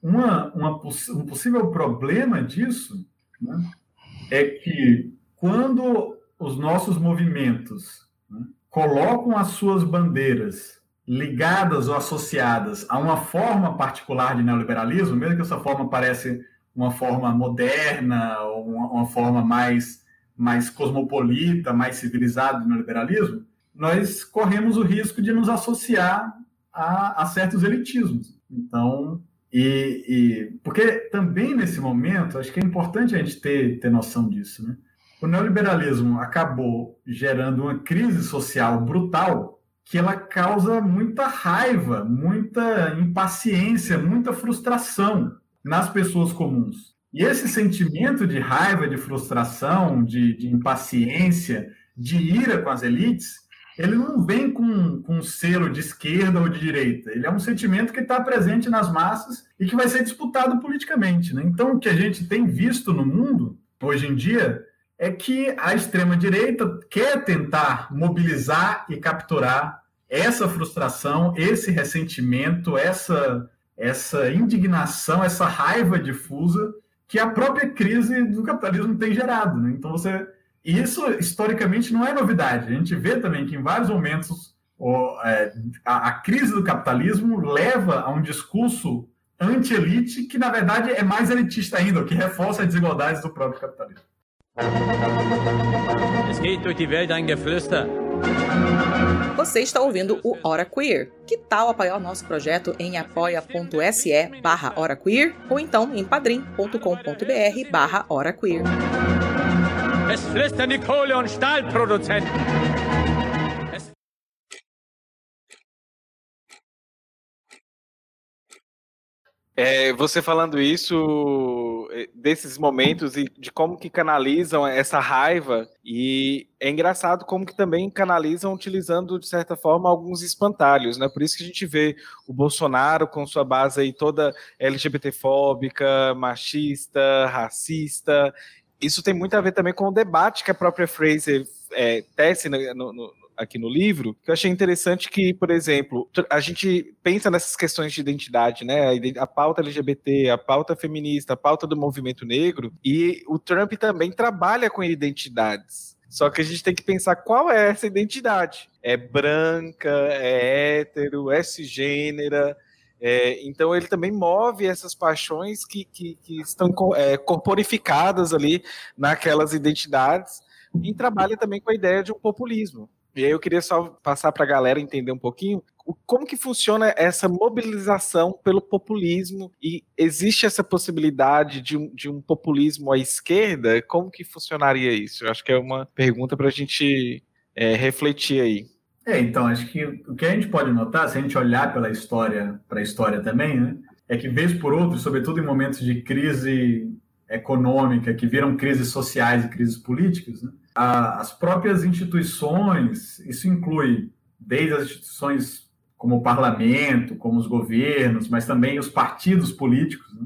uma, uma, um possível problema disso né, é que quando os nossos movimentos né, colocam as suas bandeiras ligadas ou associadas a uma forma particular de neoliberalismo, mesmo que essa forma pareça uma forma moderna, ou uma, uma forma mais, mais cosmopolita, mais civilizada do neoliberalismo, nós corremos o risco de nos associar a, a certos elitismos. Então, e, e, porque também nesse momento, acho que é importante a gente ter, ter noção disso, né? O neoliberalismo acabou gerando uma crise social brutal que ela causa muita raiva, muita impaciência, muita frustração nas pessoas comuns. E esse sentimento de raiva, de frustração, de, de impaciência, de ira com as elites, ele não vem com, com um selo de esquerda ou de direita. Ele é um sentimento que está presente nas massas e que vai ser disputado politicamente. Né? Então, o que a gente tem visto no mundo, hoje em dia, é que a extrema-direita quer tentar mobilizar e capturar essa frustração, esse ressentimento, essa essa indignação, essa raiva difusa que a própria crise do capitalismo tem gerado. Né? Então, você. Isso, historicamente, não é novidade. A gente vê também que, em vários momentos, o, é, a, a crise do capitalismo leva a um discurso anti-elite que, na verdade, é mais elitista ainda, o que reforça as desigualdades do próprio capitalismo. Es geht durch die Welt ein Geflüster. Você está ouvindo o Hora Queer. Que tal apoiar o nosso projeto em apoia.se barra Hora Queer ou então em padrim.com.br barra Hora Queer. Es flüstern die Kohle- und Stahlproduzenten. É, você falando isso, é, desses momentos e de como que canalizam essa raiva, e é engraçado como que também canalizam utilizando, de certa forma, alguns espantalhos, né? Por isso que a gente vê o Bolsonaro com sua base aí toda LGBTfóbica, machista, racista. Isso tem muito a ver também com o debate que a própria Fraser é, tece no, no aqui no livro, que eu achei interessante que, por exemplo, a gente pensa nessas questões de identidade, né? A, pauta LGBT, a pauta feminista, a pauta do movimento negro, e o Trump também trabalha com identidades. Só que a gente tem que pensar qual é essa identidade. É branca, é hétero, é cisgênera. É, então ele também move essas paixões que, que, que estão é, corporificadas ali naquelas identidades e trabalha também com a ideia de um populismo. E aí eu queria só passar para a galera entender um pouquinho como que funciona essa mobilização pelo populismo e existe essa possibilidade de um, de um populismo à esquerda? Como que funcionaria isso? Eu acho que é uma pergunta para a gente é, refletir aí. É, então, acho que o que a gente pode notar, se a gente olhar pela história, para a história também, né, é que vez por outra, sobretudo em momentos de crise econômica, que viram crises sociais e crises políticas, né? As próprias instituições, isso inclui desde as instituições como o parlamento, como os governos, mas também os partidos políticos, né?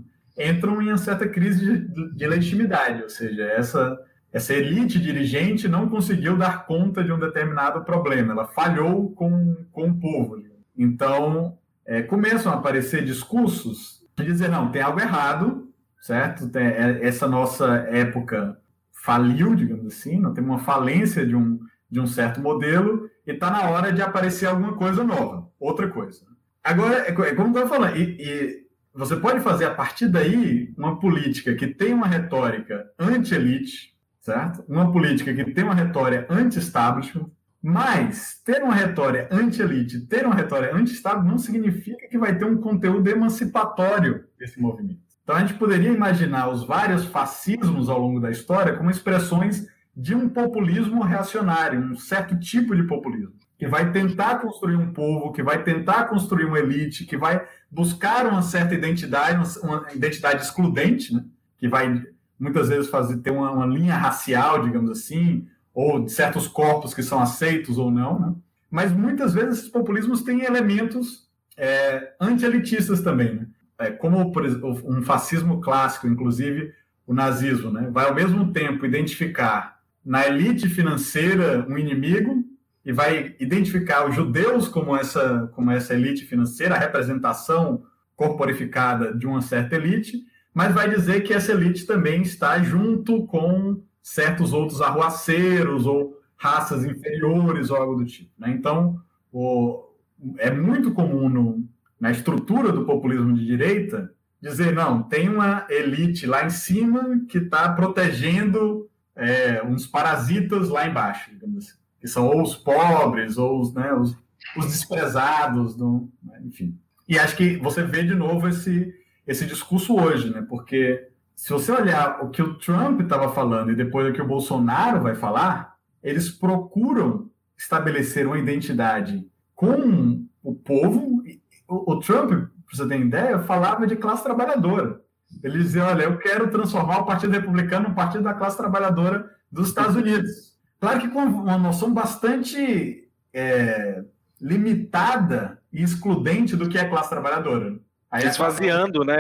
entram em uma certa crise de, de legitimidade, ou seja, essa essa elite dirigente não conseguiu dar conta de um determinado problema, ela falhou com, com o povo. Então, é, começam a aparecer discursos de dizer, não, tem algo errado, certo? Tem, é, essa nossa época faliu, digamos assim, não tem uma falência de um, de um certo modelo e está na hora de aparecer alguma coisa nova, outra coisa. Agora, é, é como eu estava falando, e, e você pode fazer a partir daí uma política que tem uma retórica anti-elite, certo? Uma política que tem uma retória anti-establishment, mas ter uma retória anti-elite, ter uma retória anti-Estado não significa que vai ter um conteúdo emancipatório desse movimento. Então a gente poderia imaginar os vários fascismos ao longo da história como expressões de um populismo reacionário, um certo tipo de populismo, que vai tentar construir um povo, que vai tentar construir uma elite, que vai buscar uma certa identidade, uma identidade excludente, né? que vai muitas vezes fazer ter uma, uma, linha racial, digamos assim, ou de certos corpos que são aceitos ou não, né? mas muitas vezes esses populismos têm elementos é, anti-elitistas também, né? É, como por um fascismo clássico, inclusive o nazismo, né? vai ao mesmo tempo identificar na elite financeira um inimigo e vai identificar os judeus como essa, como essa elite financeira, a representação corporificada de uma certa elite, mas vai dizer que essa elite também está junto com certos outros arruaceiros ou raças inferiores ou algo do tipo. Né? Então, o, é muito comum no, na estrutura do populismo de direita dizer, não, tem uma elite lá em cima que está protegendo é, uns parasitas lá embaixo, digamos assim, que são ou os pobres ou os, né, os, os desprezados, do, né, enfim. E acho que você vê de novo esse esse discurso hoje, né? Porque se você olhar o que o Trump estava falando e depois o que o Bolsonaro vai falar, eles procuram estabelecer uma identidade com o povo. O, o Trump, para você ter ideia, falava de classe trabalhadora. Ele dizia: Olha, eu quero transformar o Partido Republicano num partido da classe trabalhadora dos Estados Unidos. Claro que com uma noção bastante é, limitada e excludente do que é classe trabalhadora. Aí Esvaziando né,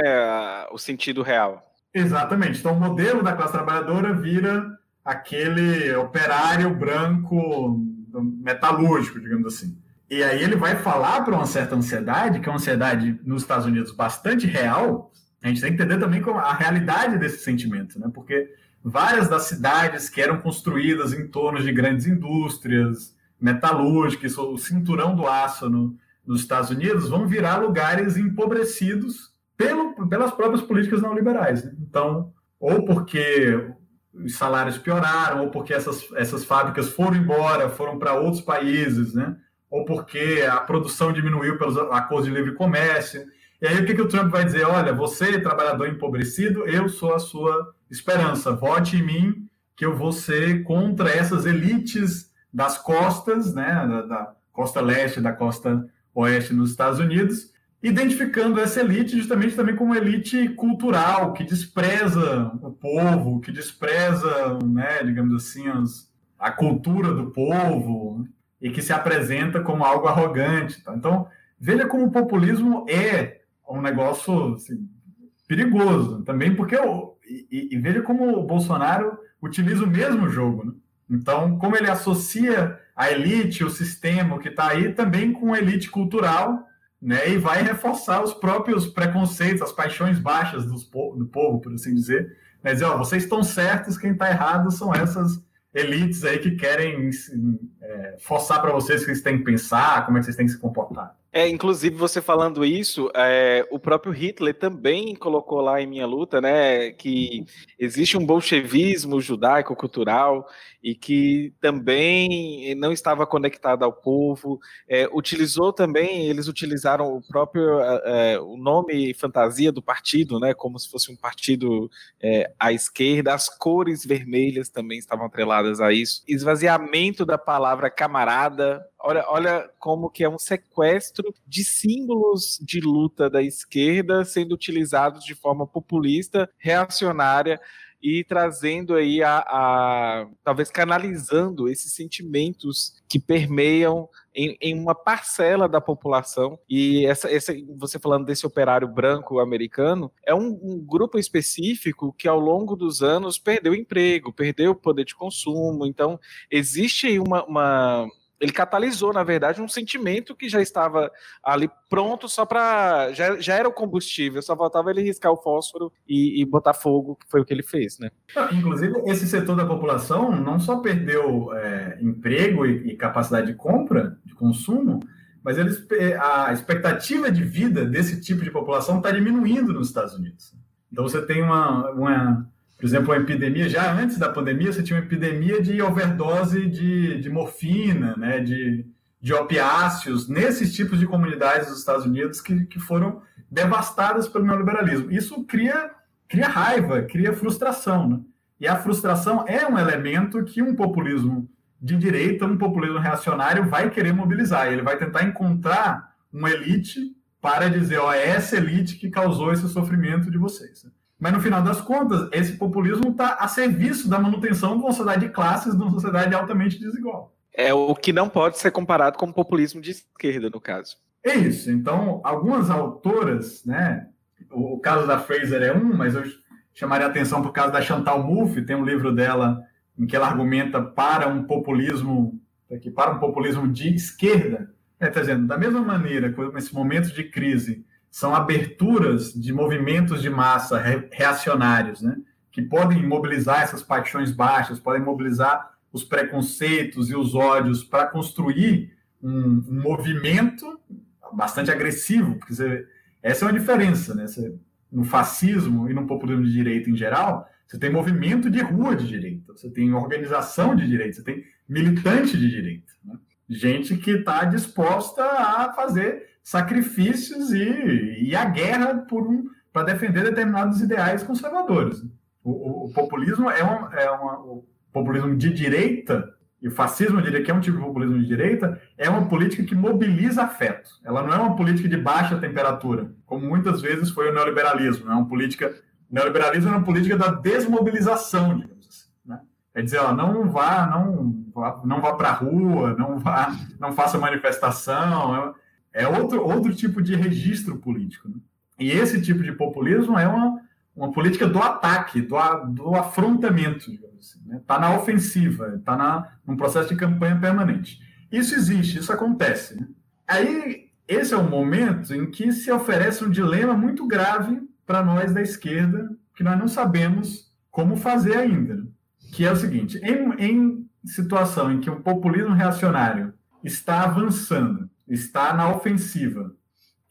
o sentido real. Exatamente. Então, o modelo da classe trabalhadora vira aquele operário branco metalúrgico, digamos assim. E aí ele vai falar para uma certa ansiedade, que é uma ansiedade nos Estados Unidos bastante real. A gente tem que entender também a realidade desse sentimento, né? Porque várias das cidades que eram construídas em torno de grandes indústrias metalúrgicas, o cinturão do aço no, nos Estados Unidos vão virar lugares empobrecidos pelo, pelas próprias políticas neoliberais. Né? Então, ou porque os salários pioraram, ou porque essas, essas fábricas foram embora, foram para outros países, né? Ou porque a produção diminuiu pelos acordos de livre comércio. E aí o que, que o Trump vai dizer? Olha, você, trabalhador empobrecido, eu sou a sua esperança. Vote em mim, que eu vou ser contra essas elites das costas, né? da, da costa leste, da costa oeste nos Estados Unidos, identificando essa elite justamente também como elite cultural, que despreza o povo, que despreza, né, digamos assim, as, a cultura do povo e que se apresenta como algo arrogante. Tá? Então, veja como o populismo é um negócio assim, perigoso também, porque eu, e, e, veja como o Bolsonaro utiliza o mesmo jogo. Né? Então, como ele associa a elite, o sistema que está aí, também com a elite cultural, né? E vai reforçar os próprios preconceitos, as paixões baixas dos, do povo, por assim dizer. Mas, ó, vocês estão certos, quem está errado são essas elites aí que querem é, forçar para vocês que vocês têm que pensar, como é que vocês têm que se comportar. É, inclusive, você falando isso, é, o próprio Hitler também colocou lá em Minha Luta, né, que existe um bolchevismo judaico-cultural e que também não estava conectado ao povo. É, utilizou também, eles utilizaram o próprio é, o nome fantasia do partido, né, como se fosse um partido é, à esquerda. As cores vermelhas também estavam atreladas a isso. Esvaziamento da palavra camarada Olha, olha como que é um sequestro de símbolos de luta da esquerda sendo utilizados de forma populista, reacionária e trazendo aí a, a, talvez canalizando esses sentimentos que permeiam em, em, uma parcela da população. E essa, essa você falando desse operário branco americano é um, um grupo específico que ao longo dos anos perdeu emprego, perdeu o poder de consumo, então existe uma, uma ele catalisou, na verdade, um sentimento que já estava ali pronto só para. Já, já era o combustível, só faltava ele riscar o fósforo e, e, botar fogo, que foi o que ele fez, né? Inclusive, esse setor da população não só perdeu é, emprego e, e, capacidade de compra, de consumo, mas eles, a expectativa de vida desse tipo de população está diminuindo nos Estados Unidos. Então, você tem uma, uma por exemplo, a epidemia, já antes da pandemia, você tinha uma epidemia de overdose de, de morfina, né, de, de opiáceos, nesses tipos de comunidades dos Estados Unidos que, que foram devastadas pelo neoliberalismo. Isso cria, cria raiva, cria frustração. Né? E a frustração é um elemento que um populismo de direita, um populismo reacionário vai querer mobilizar. Ele vai tentar encontrar uma elite para dizer, ó, é essa elite que causou esse sofrimento de vocês. Né? Mas no final das contas, esse populismo está a serviço da manutenção de uma sociedade de classes, de uma sociedade altamente desigual. É o que não pode ser comparado com o populismo de esquerda, no caso. É isso. Então, algumas autoras, né? O, caso da Fraser é um, mas eu chamaria a atenção para o caso da Chantal Mouffe, tem um livro dela em que ela argumenta para um populismo, aqui, para um populismo de esquerda. É, tá dizendo, da mesma maneira, nesse momento de crise, são aberturas de movimentos de massa reacionários, né? que podem mobilizar essas paixões baixas, podem mobilizar os preconceitos e os ódios para construir um, um, movimento bastante agressivo, porque você, essa é uma diferença, né? Você, no fascismo e no populismo de direita em geral, você tem movimento de rua de direita, você tem organização de direita, você tem militante de direita, né? gente que está disposta a fazer sacrifícios e, e a guerra por um, para defender determinados ideais conservadores. O, o, o populismo é, uma, é uma, o populismo de direita e o fascismo, eu diria que é um tipo de populismo de direita, é uma política que mobiliza afeto. Ela não é uma política de baixa temperatura, como muitas vezes foi o neoliberalismo. É uma política, o neoliberalismo é uma política da desmobilização, digamos assim. Né? É dizer, ó, não vá, não vá, não vá para a rua, não vá, não faça manifestação. É outro, outro tipo de registro político. Né? E esse tipo de populismo é uma, uma política do ataque, do, do afrontamento, digamos assim. Está né? Tá na ofensiva, está num processo de campanha permanente. Isso existe, isso acontece. Né? Aí, esse é o momento em que se oferece um dilema muito grave para nós da esquerda, que nós não sabemos como fazer ainda. Né? Que é o seguinte: em, em situação em que o populismo reacionário está avançando, está na ofensiva.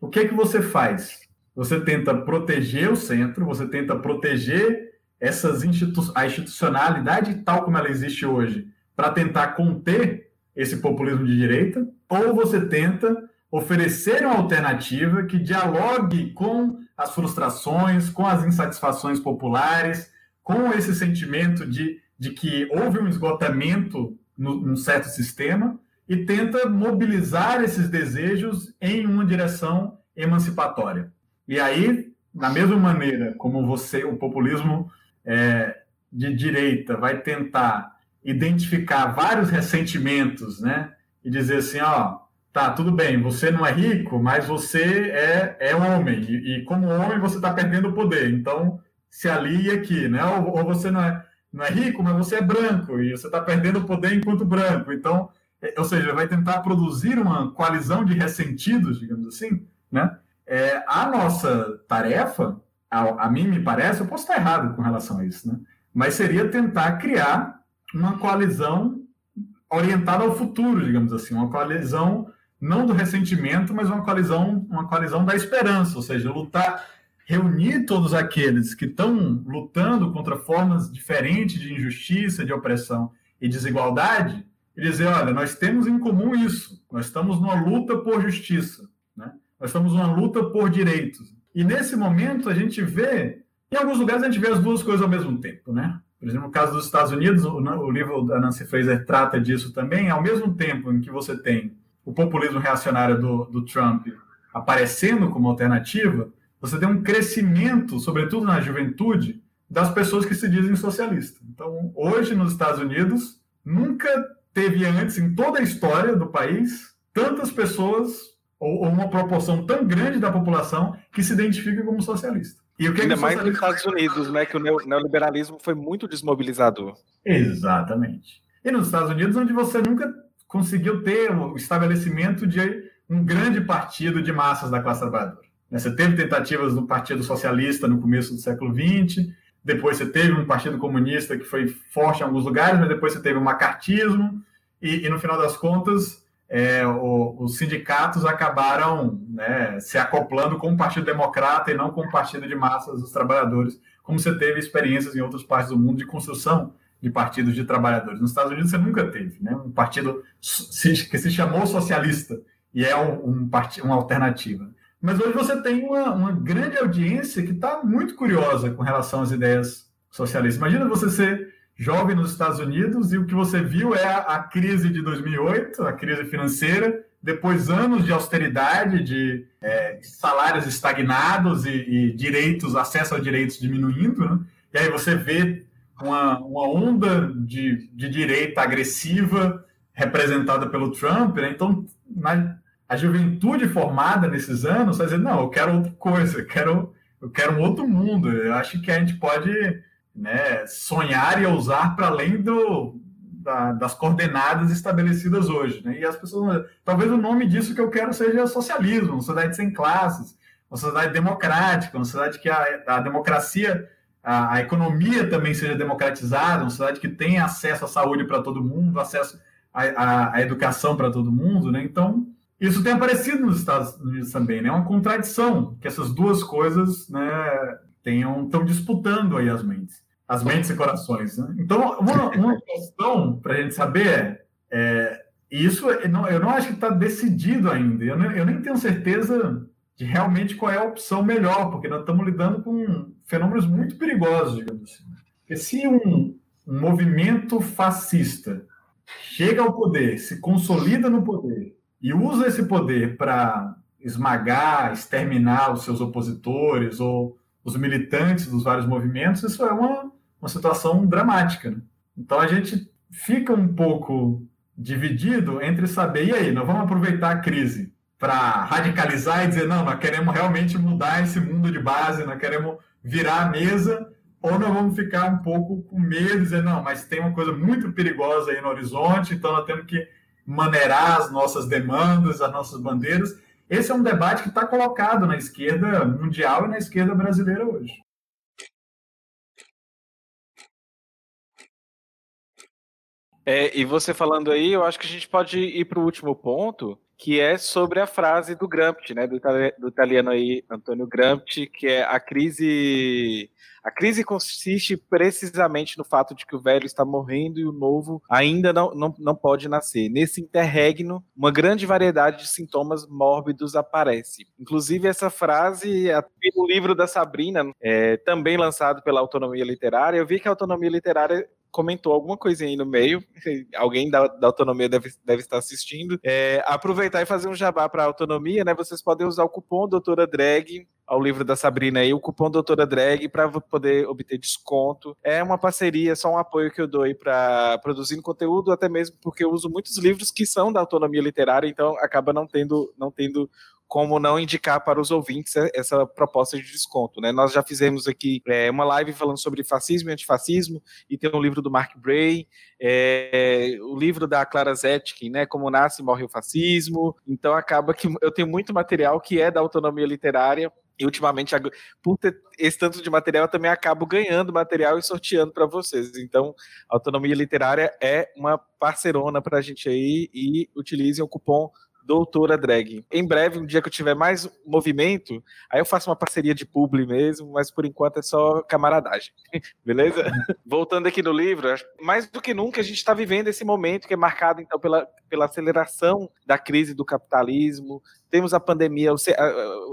O que é que você faz? Você tenta proteger o centro, você tenta proteger essas institu a institucionalidade tal como ela existe hoje, para tentar conter esse populismo de direita, ou você tenta oferecer uma alternativa que dialogue com as frustrações, com as insatisfações populares, com esse sentimento de, de que houve um esgotamento num certo sistema e tenta mobilizar esses desejos em uma direção emancipatória. E aí, da mesma maneira como você, o populismo é, de direita, vai tentar identificar vários ressentimentos, né? E dizer assim, ó, tá, tudo bem, você não é rico, mas você é, é homem, e, e como homem você está perdendo o poder, então se alie aqui, né? Ou, ou, você não é, não é rico, mas você é branco, e você está perdendo o poder enquanto branco, então ou seja, vai tentar produzir uma coalizão de ressentidos, digamos assim, né? É, a nossa tarefa, a, a, mim me parece, eu posso estar errado com relação a isso, né? Mas seria tentar criar uma coalizão orientada ao futuro, digamos assim, uma coalizão não do ressentimento, mas uma coalizão, uma coalizão da esperança, ou seja, lutar, reunir todos aqueles que estão lutando contra formas diferentes de injustiça, de opressão e desigualdade e dizer: olha, nós temos em comum isso, nós estamos numa luta por justiça, né? nós estamos numa luta por direitos. E nesse momento a gente vê, em alguns lugares a gente vê as duas coisas ao mesmo tempo, né? Por exemplo, no caso dos Estados Unidos, o, livro da Nancy Fraser trata disso também, ao mesmo tempo em que você tem o populismo reacionário do, do Trump aparecendo como alternativa, você tem um crescimento, sobretudo na juventude, das pessoas que se dizem socialistas. Então, hoje nos Estados Unidos, nunca teve antes, em toda a história do país, tantas pessoas ou, uma proporção tão grande da população que se identifica como socialista. E o que Ainda mais nos Estados Unidos, né, que o neoliberalismo foi muito desmobilizador. Exatamente. E nos Estados Unidos, onde você nunca conseguiu ter o estabelecimento de um grande partido de massas da classe trabalhadora. Né, você teve tentativas do Partido Socialista no começo do século XX, depois você teve um Partido Comunista que foi forte em alguns lugares, mas depois você teve o macartismo, e, e no final das contas, é, o, os sindicatos acabaram né, se acoplando com o Partido Democrata e não com o Partido de Massas dos Trabalhadores, como você teve experiências em outras partes do mundo de construção de partidos de trabalhadores. Nos Estados Unidos você nunca teve né, um partido que se chamou socialista e é um, um uma alternativa. Mas hoje você tem uma, uma grande audiência que está muito curiosa com relação às ideias socialistas. Imagina você ser jovem nos Estados Unidos e o que você viu é a, a crise de 2008, a crise financeira, depois anos de austeridade, de é, salários estagnados e, e, direitos, acesso a direitos diminuindo, né? e aí você vê uma, uma onda de, de direita agressiva representada pelo Trump, né? então na, a juventude formada nesses anos vai dizer, não, eu quero outra coisa, eu quero, eu quero um outro mundo, eu acho que a gente pode né, sonhar e ousar para além do, da, das coordenadas estabelecidas hoje. Né? E as pessoas, talvez o nome disso que eu quero seja socialismo, uma sociedade sem classes, uma sociedade democrática, uma sociedade que a, a democracia, a, a, economia também seja democratizada, uma sociedade que tenha acesso à saúde para todo mundo, acesso à, à educação para todo mundo. Né? Então, isso tem aparecido nos Estados Unidos também, né? É uma contradição que essas duas coisas né, tenham estão disputando aí as mentes as mentes e corações. Né? Então, uma, uma questão para a gente saber é, é isso eu não, eu não acho que está decidido ainda. Eu, eu nem tenho certeza de realmente qual é a opção melhor, porque nós estamos lidando com fenômenos muito perigosos, digamos assim. Porque se um, um movimento fascista chega ao poder, se consolida no poder e usa esse poder para esmagar, exterminar os seus opositores ou os militantes dos vários movimentos, isso é uma, uma situação dramática. Né? Então a gente fica um pouco dividido entre saber, e aí, nós vamos aproveitar a crise para radicalizar e dizer, não, nós queremos realmente mudar esse mundo de base, nós queremos virar a mesa, ou nós vamos ficar um pouco com medo dizer, não, mas tem uma coisa muito perigosa aí no horizonte, então nós temos que maneirar as nossas demandas, as nossas bandeiras. Esse é um debate que está colocado na esquerda mundial e na esquerda brasileira hoje. É, e você falando aí, eu acho que a gente pode ir para o último ponto, que é sobre a frase do Gramsci, né, do, do italiano aí, Antônio Gramsci, que é a crise a crise consiste precisamente no fato de que o velho está morrendo e o novo ainda não, não, não pode nascer. Nesse interregno, uma grande variedade de sintomas mórbidos aparece. Inclusive, essa frase, no livro da Sabrina, é, também lançado pela Autonomia Literária, eu vi que a Autonomia Literária comentou alguma coisinha aí no meio, alguém da, da autonomia deve, deve estar assistindo. É, aproveitar e fazer um jabá para autonomia, né? Vocês podem usar o cupom Doutora Drag ao livro da Sabrina aí, o cupom Doutora Drag para poder obter desconto. É uma parceria, só um apoio que eu dou aí para produzindo conteúdo, até mesmo porque eu uso muitos livros que são da autonomia literária, então acaba não tendo, não tendo como não indicar para os ouvintes essa proposta de desconto. Né? Nós já fizemos aqui é, uma live falando sobre fascismo e antifascismo, e tem um livro do Mark Bray, é, o livro da Clara Zetkin, né, Como Nasce e Morre o Fascismo. Então acaba que eu tenho muito material que é da autonomia literária, e ultimamente, por ter esse tanto de material, eu também acabo ganhando material e sorteando para vocês. Então, autonomia literária é uma parcerona para a gente aí e utilizem o cupom Doutora Drag. Em breve, um dia que eu tiver mais movimento, aí eu faço uma parceria de publi mesmo, mas por enquanto é só camaradagem. Beleza? Voltando aqui no livro, mais do que nunca a gente está vivendo esse momento que é marcado então pela, pela aceleração da crise do capitalismo. Temos a pandemia, a,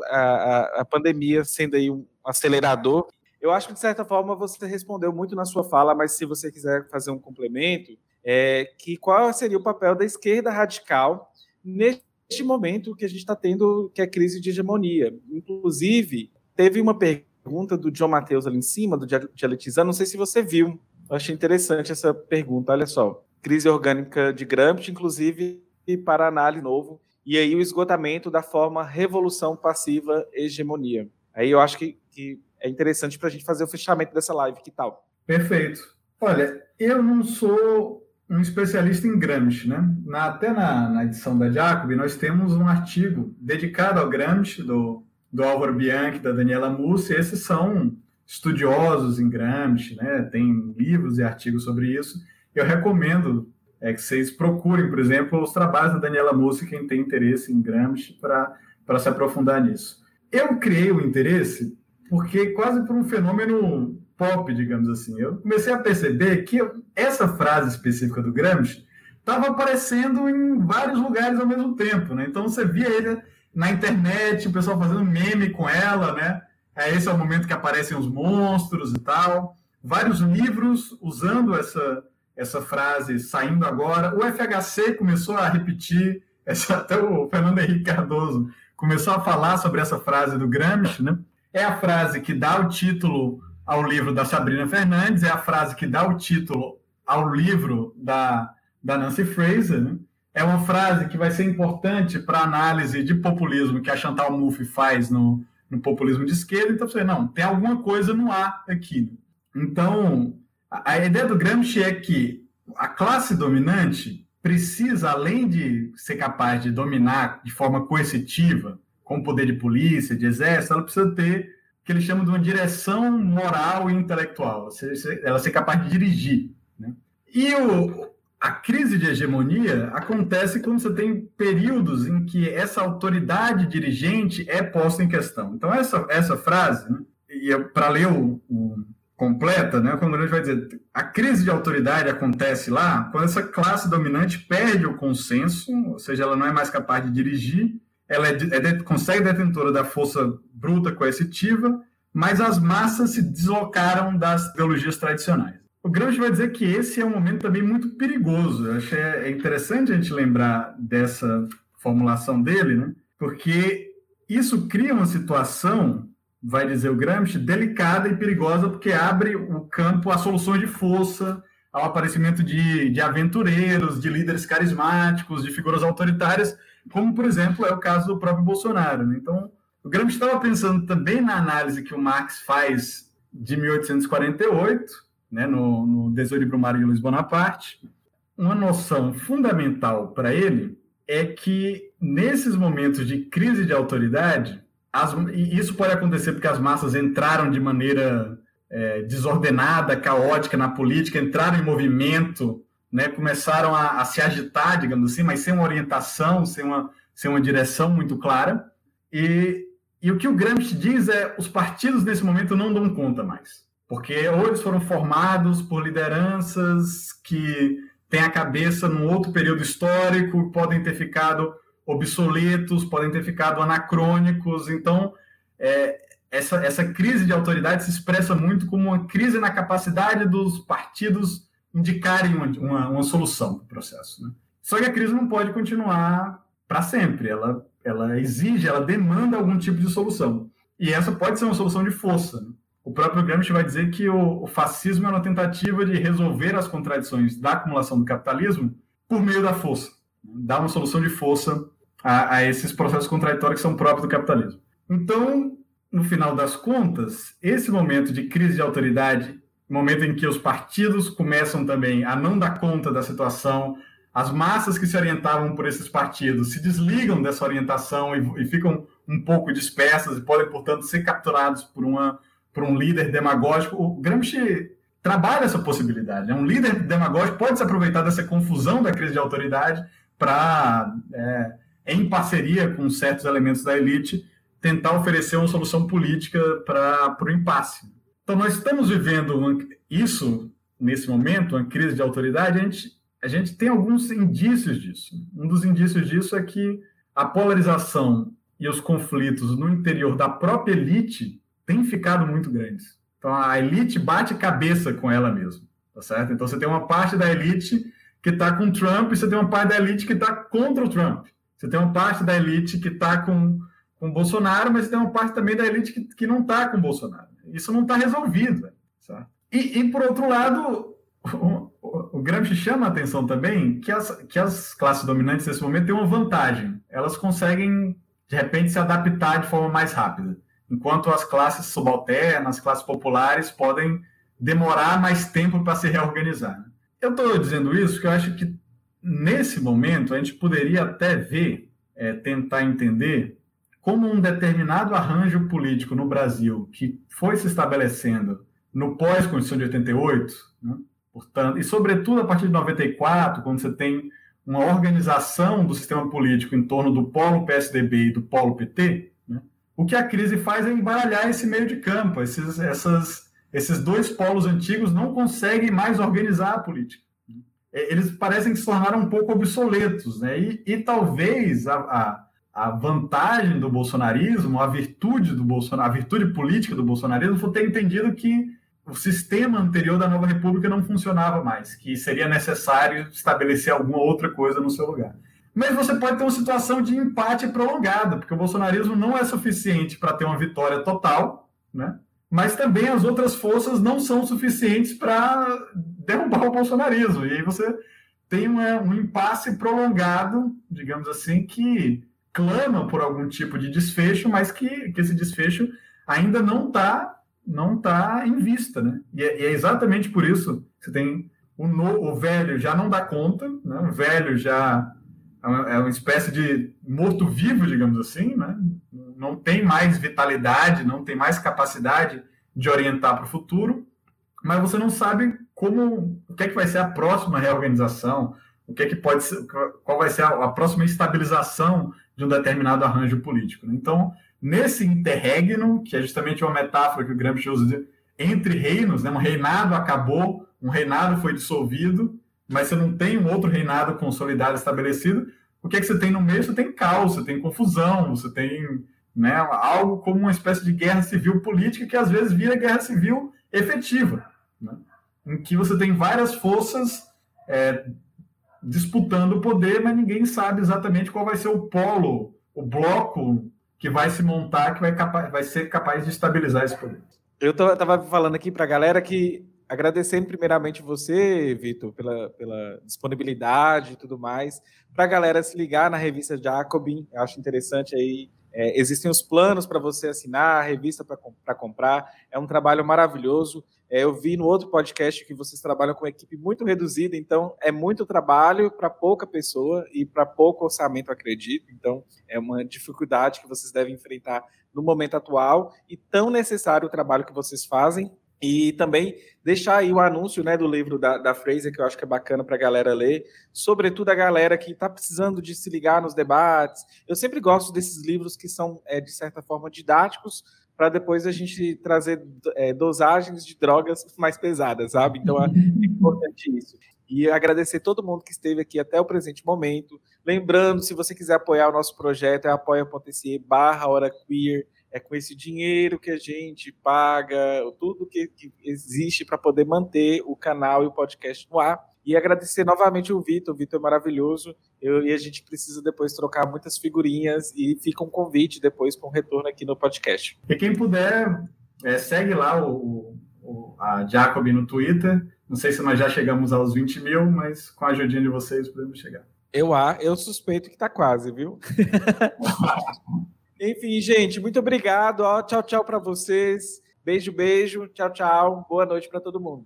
a, a pandemia sendo aí um acelerador. Eu acho que, de certa forma, você respondeu muito na sua fala, mas se você quiser fazer um complemento, é que qual seria o papel da esquerda radical neste momento que a gente está tendo, que é a crise de hegemonia. Inclusive, teve uma pergunta do John Matheus ali em cima, do Dialetizando, não sei se você viu. Eu achei interessante essa pergunta, olha só. Crise orgânica de Gramsci, inclusive, para análise novo. E aí o esgotamento da forma revolução passiva hegemonia. Aí eu acho que, que é interessante para a gente fazer o fechamento dessa live, que tal? Perfeito. Olha, eu não sou um especialista em Gramsci, né? Na, até na, na, edição da Jacob, nós temos um artigo dedicado ao Gramsci, do, do Álvaro Bianchi, da Daniela Mussi. Esses são estudiosos em Gramsci, né? Tem livros e artigos sobre isso. Eu recomendo é, que vocês procurem, por exemplo, os trabalhos da Daniela Mussi, quem tem interesse em Gramsci, para se aprofundar nisso. Eu criei o interesse porque quase por um fenômeno pop, digamos assim. Eu comecei a perceber que essa frase específica do Gramsci estava aparecendo em vários lugares ao mesmo tempo, né? Então você via ele na internet, o pessoal fazendo meme com ela, né? É, esse é o momento que aparecem os monstros e tal. Vários livros usando essa, essa frase saindo agora. O FHC começou a repetir, essa, até o Fernando Henrique Cardoso começou a falar sobre essa frase do Gramsci, né? É a frase que dá o título ao livro da Sabrina Fernandes, é a frase que dá o título ao livro da, da Nancy Fraser, né? É uma frase que vai ser importante para a análise de populismo que a Chantal Mouffe faz no, no populismo de esquerda. Então, você não, tem alguma coisa no ar aqui. Então, a, a ideia do Gramsci é que a classe dominante precisa, além de ser capaz de dominar de forma coercitiva, com poder de polícia, de exército, ela precisa ter que eles chamam de uma direção moral e intelectual, ela ser capaz de dirigir. Né? E o, a crise de hegemonia acontece quando você tem períodos em que essa autoridade dirigente é posta em questão. Então, essa, essa frase, né, e para ler o, o, completa, né, a gente vai dizer a crise de autoridade acontece lá quando essa classe dominante perde o consenso, ou seja, ela não é mais capaz de dirigir, ela é, é, consegue detentora da força bruta coercitiva, mas as massas se deslocaram das ideologias tradicionais. O Gramsci vai dizer que esse é um momento também muito perigoso. Eu acho é, é interessante a gente lembrar dessa formulação dele, né? porque isso cria uma situação, vai dizer o Gramsci, delicada e perigosa, porque abre o campo a soluções de força, ao aparecimento de, de aventureiros, de líderes carismáticos, de figuras autoritárias, como, por exemplo, é o caso do próprio Bolsonaro. Né? Então, o Gramsci estava pensando também na análise que o Marx faz de 1848, né, no, no Desouro Brumário de Luiz Bonaparte. Uma noção fundamental para ele é que, nesses momentos de crise de autoridade, as, isso pode acontecer porque as massas entraram de maneira é, desordenada, caótica na política, entraram em movimento né, começaram a, a, se agitar, digamos assim, mas sem uma orientação, sem uma, sem uma direção muito clara. E, e o que o Gramsci diz é os partidos nesse momento não dão conta mais, porque ou eles foram formados por lideranças que têm a cabeça num outro período histórico, podem ter ficado obsoletos, podem ter ficado anacrônicos. Então, é, essa, essa crise de autoridade se expressa muito como uma crise na capacidade dos partidos indicarem uma, uma, uma solução para o processo. Né? Só que a crise não pode continuar para sempre. Ela, ela exige, ela demanda algum tipo de solução. E essa pode ser uma solução de força. Né? O próprio Gramsci vai dizer que o, o, fascismo é uma tentativa de resolver as contradições da acumulação do capitalismo por meio da força. Né? Dar uma solução de força a, a esses processos contraditórios que são próprios do capitalismo. Então, no final das contas, esse momento de crise de autoridade momento em que os partidos começam também a não dar conta da situação, as massas que se orientavam por esses partidos se desligam dessa orientação e, e ficam um pouco dispersas e podem, portanto, ser capturados por, uma, por um líder demagógico. O Gramsci trabalha essa possibilidade. Né? Um líder demagógico pode se aproveitar dessa confusão da crise de autoridade para, é, em parceria com certos elementos da elite, tentar oferecer uma solução política para o impasse. Então, nós estamos vivendo uma, isso nesse momento, uma crise de autoridade, a gente, a gente tem alguns indícios disso. Um dos indícios disso é que a polarização e os conflitos no interior da própria elite têm ficado muito grandes. Então, a elite bate cabeça com ela mesma, tá certo? Então, você tem uma parte da elite que está com Trump e você tem uma parte da elite que está contra o Trump. Você tem uma parte da elite que está com, com Bolsonaro, mas você tem uma parte também da elite que, que não está com Bolsonaro. Isso não está resolvido. Certo? E, e, por outro lado, o, o, o Gramsci chama a atenção também que as, que as classes dominantes nesse momento têm uma vantagem. Elas conseguem, de repente, se adaptar de forma mais rápida. Enquanto as classes subalternas, as classes populares podem demorar mais tempo para se reorganizar. Eu estou dizendo isso porque eu acho que nesse momento, a gente poderia até ver, é, tentar entender como um determinado arranjo político no Brasil que foi se estabelecendo no pós-Constituição de 88, né, portanto, e sobretudo a partir de 94, quando você tem uma organização do sistema político em torno do polo PSDB e do polo PT, né, o que a crise faz é embaralhar esse meio de campo. Esses, essas, esses dois polos antigos não conseguem mais organizar a política. É, eles parecem que se tornaram um pouco obsoletos, né? E, e talvez a, a, a, vantagem do bolsonarismo, a virtude do Bolsonaro, a virtude política do bolsonarismo foi ter entendido que o sistema anterior da nova república não funcionava mais, que seria necessário estabelecer alguma outra coisa no seu lugar. Mas você pode ter uma situação de empate prolongado, porque o bolsonarismo não é suficiente para ter uma vitória total, né? mas também as outras forças não são suficientes para derrubar o bolsonarismo. E aí você tem uma, um impasse prolongado, digamos assim, que clama por algum tipo de desfecho, mas que, que esse desfecho ainda não está não tá em vista. Né? E é, e é, exatamente por isso que você tem o, no, o velho já não dá conta, né? o velho já é uma, é uma espécie de morto-vivo, digamos assim, né? não tem mais vitalidade, não tem mais capacidade de orientar para o futuro, mas você não sabe como, o que é que vai ser a próxima reorganização, o que é que pode ser, qual vai ser a, a próxima estabilização de um determinado arranjo político. Né? Então, nesse interregno, que é justamente uma metáfora que o Gramsci usa entre reinos, né? um reinado acabou, um reinado foi dissolvido, mas você não tem um outro reinado consolidado, estabelecido. O que é que você tem no meio? Você tem caos, você tem confusão, você tem né, algo como uma espécie de guerra civil política que às vezes vira guerra civil efetiva, né, em que você tem várias forças é, disputando o poder, mas ninguém sabe exatamente qual vai ser o polo, o bloco que vai se montar, que vai, capaz, vai ser capaz de estabilizar esse poder. Eu estava falando aqui para a galera que agradecendo primeiramente você, Vitor, pela, pela disponibilidade e tudo mais, para a galera se ligar na revista Jacobin, eu acho interessante aí é, existem os planos para você assinar, a revista para comprar. É um trabalho maravilhoso. É, eu vi no outro podcast que vocês trabalham com equipe muito reduzida, então é muito trabalho para pouca pessoa e para pouco orçamento, acredito. Então é uma dificuldade que vocês devem enfrentar no momento atual e tão necessário o trabalho que vocês fazem e também deixar aí o anúncio né, do livro da, da Fraser, que eu acho que é bacana para a galera ler, sobretudo a galera que está precisando de se ligar nos debates. Eu sempre gosto desses livros que são, é, de certa forma, didáticos, para depois a gente trazer é, dosagens de drogas mais pesadas, sabe? Então é importante isso. E agradecer todo mundo que esteve aqui até o presente momento. Lembrando, se você quiser apoiar o nosso projeto, é apoia.se barra hora queer é com esse dinheiro que a gente paga, tudo que, que existe para poder manter o canal e o podcast no ar. E agradecer novamente o Vitor, o Vitor é maravilhoso. Eu, e a gente precisa depois trocar muitas figurinhas e fica um convite depois para um retorno aqui no podcast. E quem puder, é, segue lá o, o, a Jacob no Twitter. Não sei se nós já chegamos aos 20 mil, mas com a ajudinha de vocês podemos chegar. Eu, eu suspeito que está quase, viu? Enfim, gente, muito obrigado. Ó, tchau, tchau para vocês. Beijo, beijo. Tchau, tchau. Boa noite para todo mundo.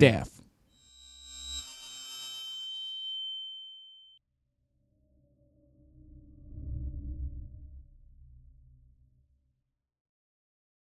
half-half.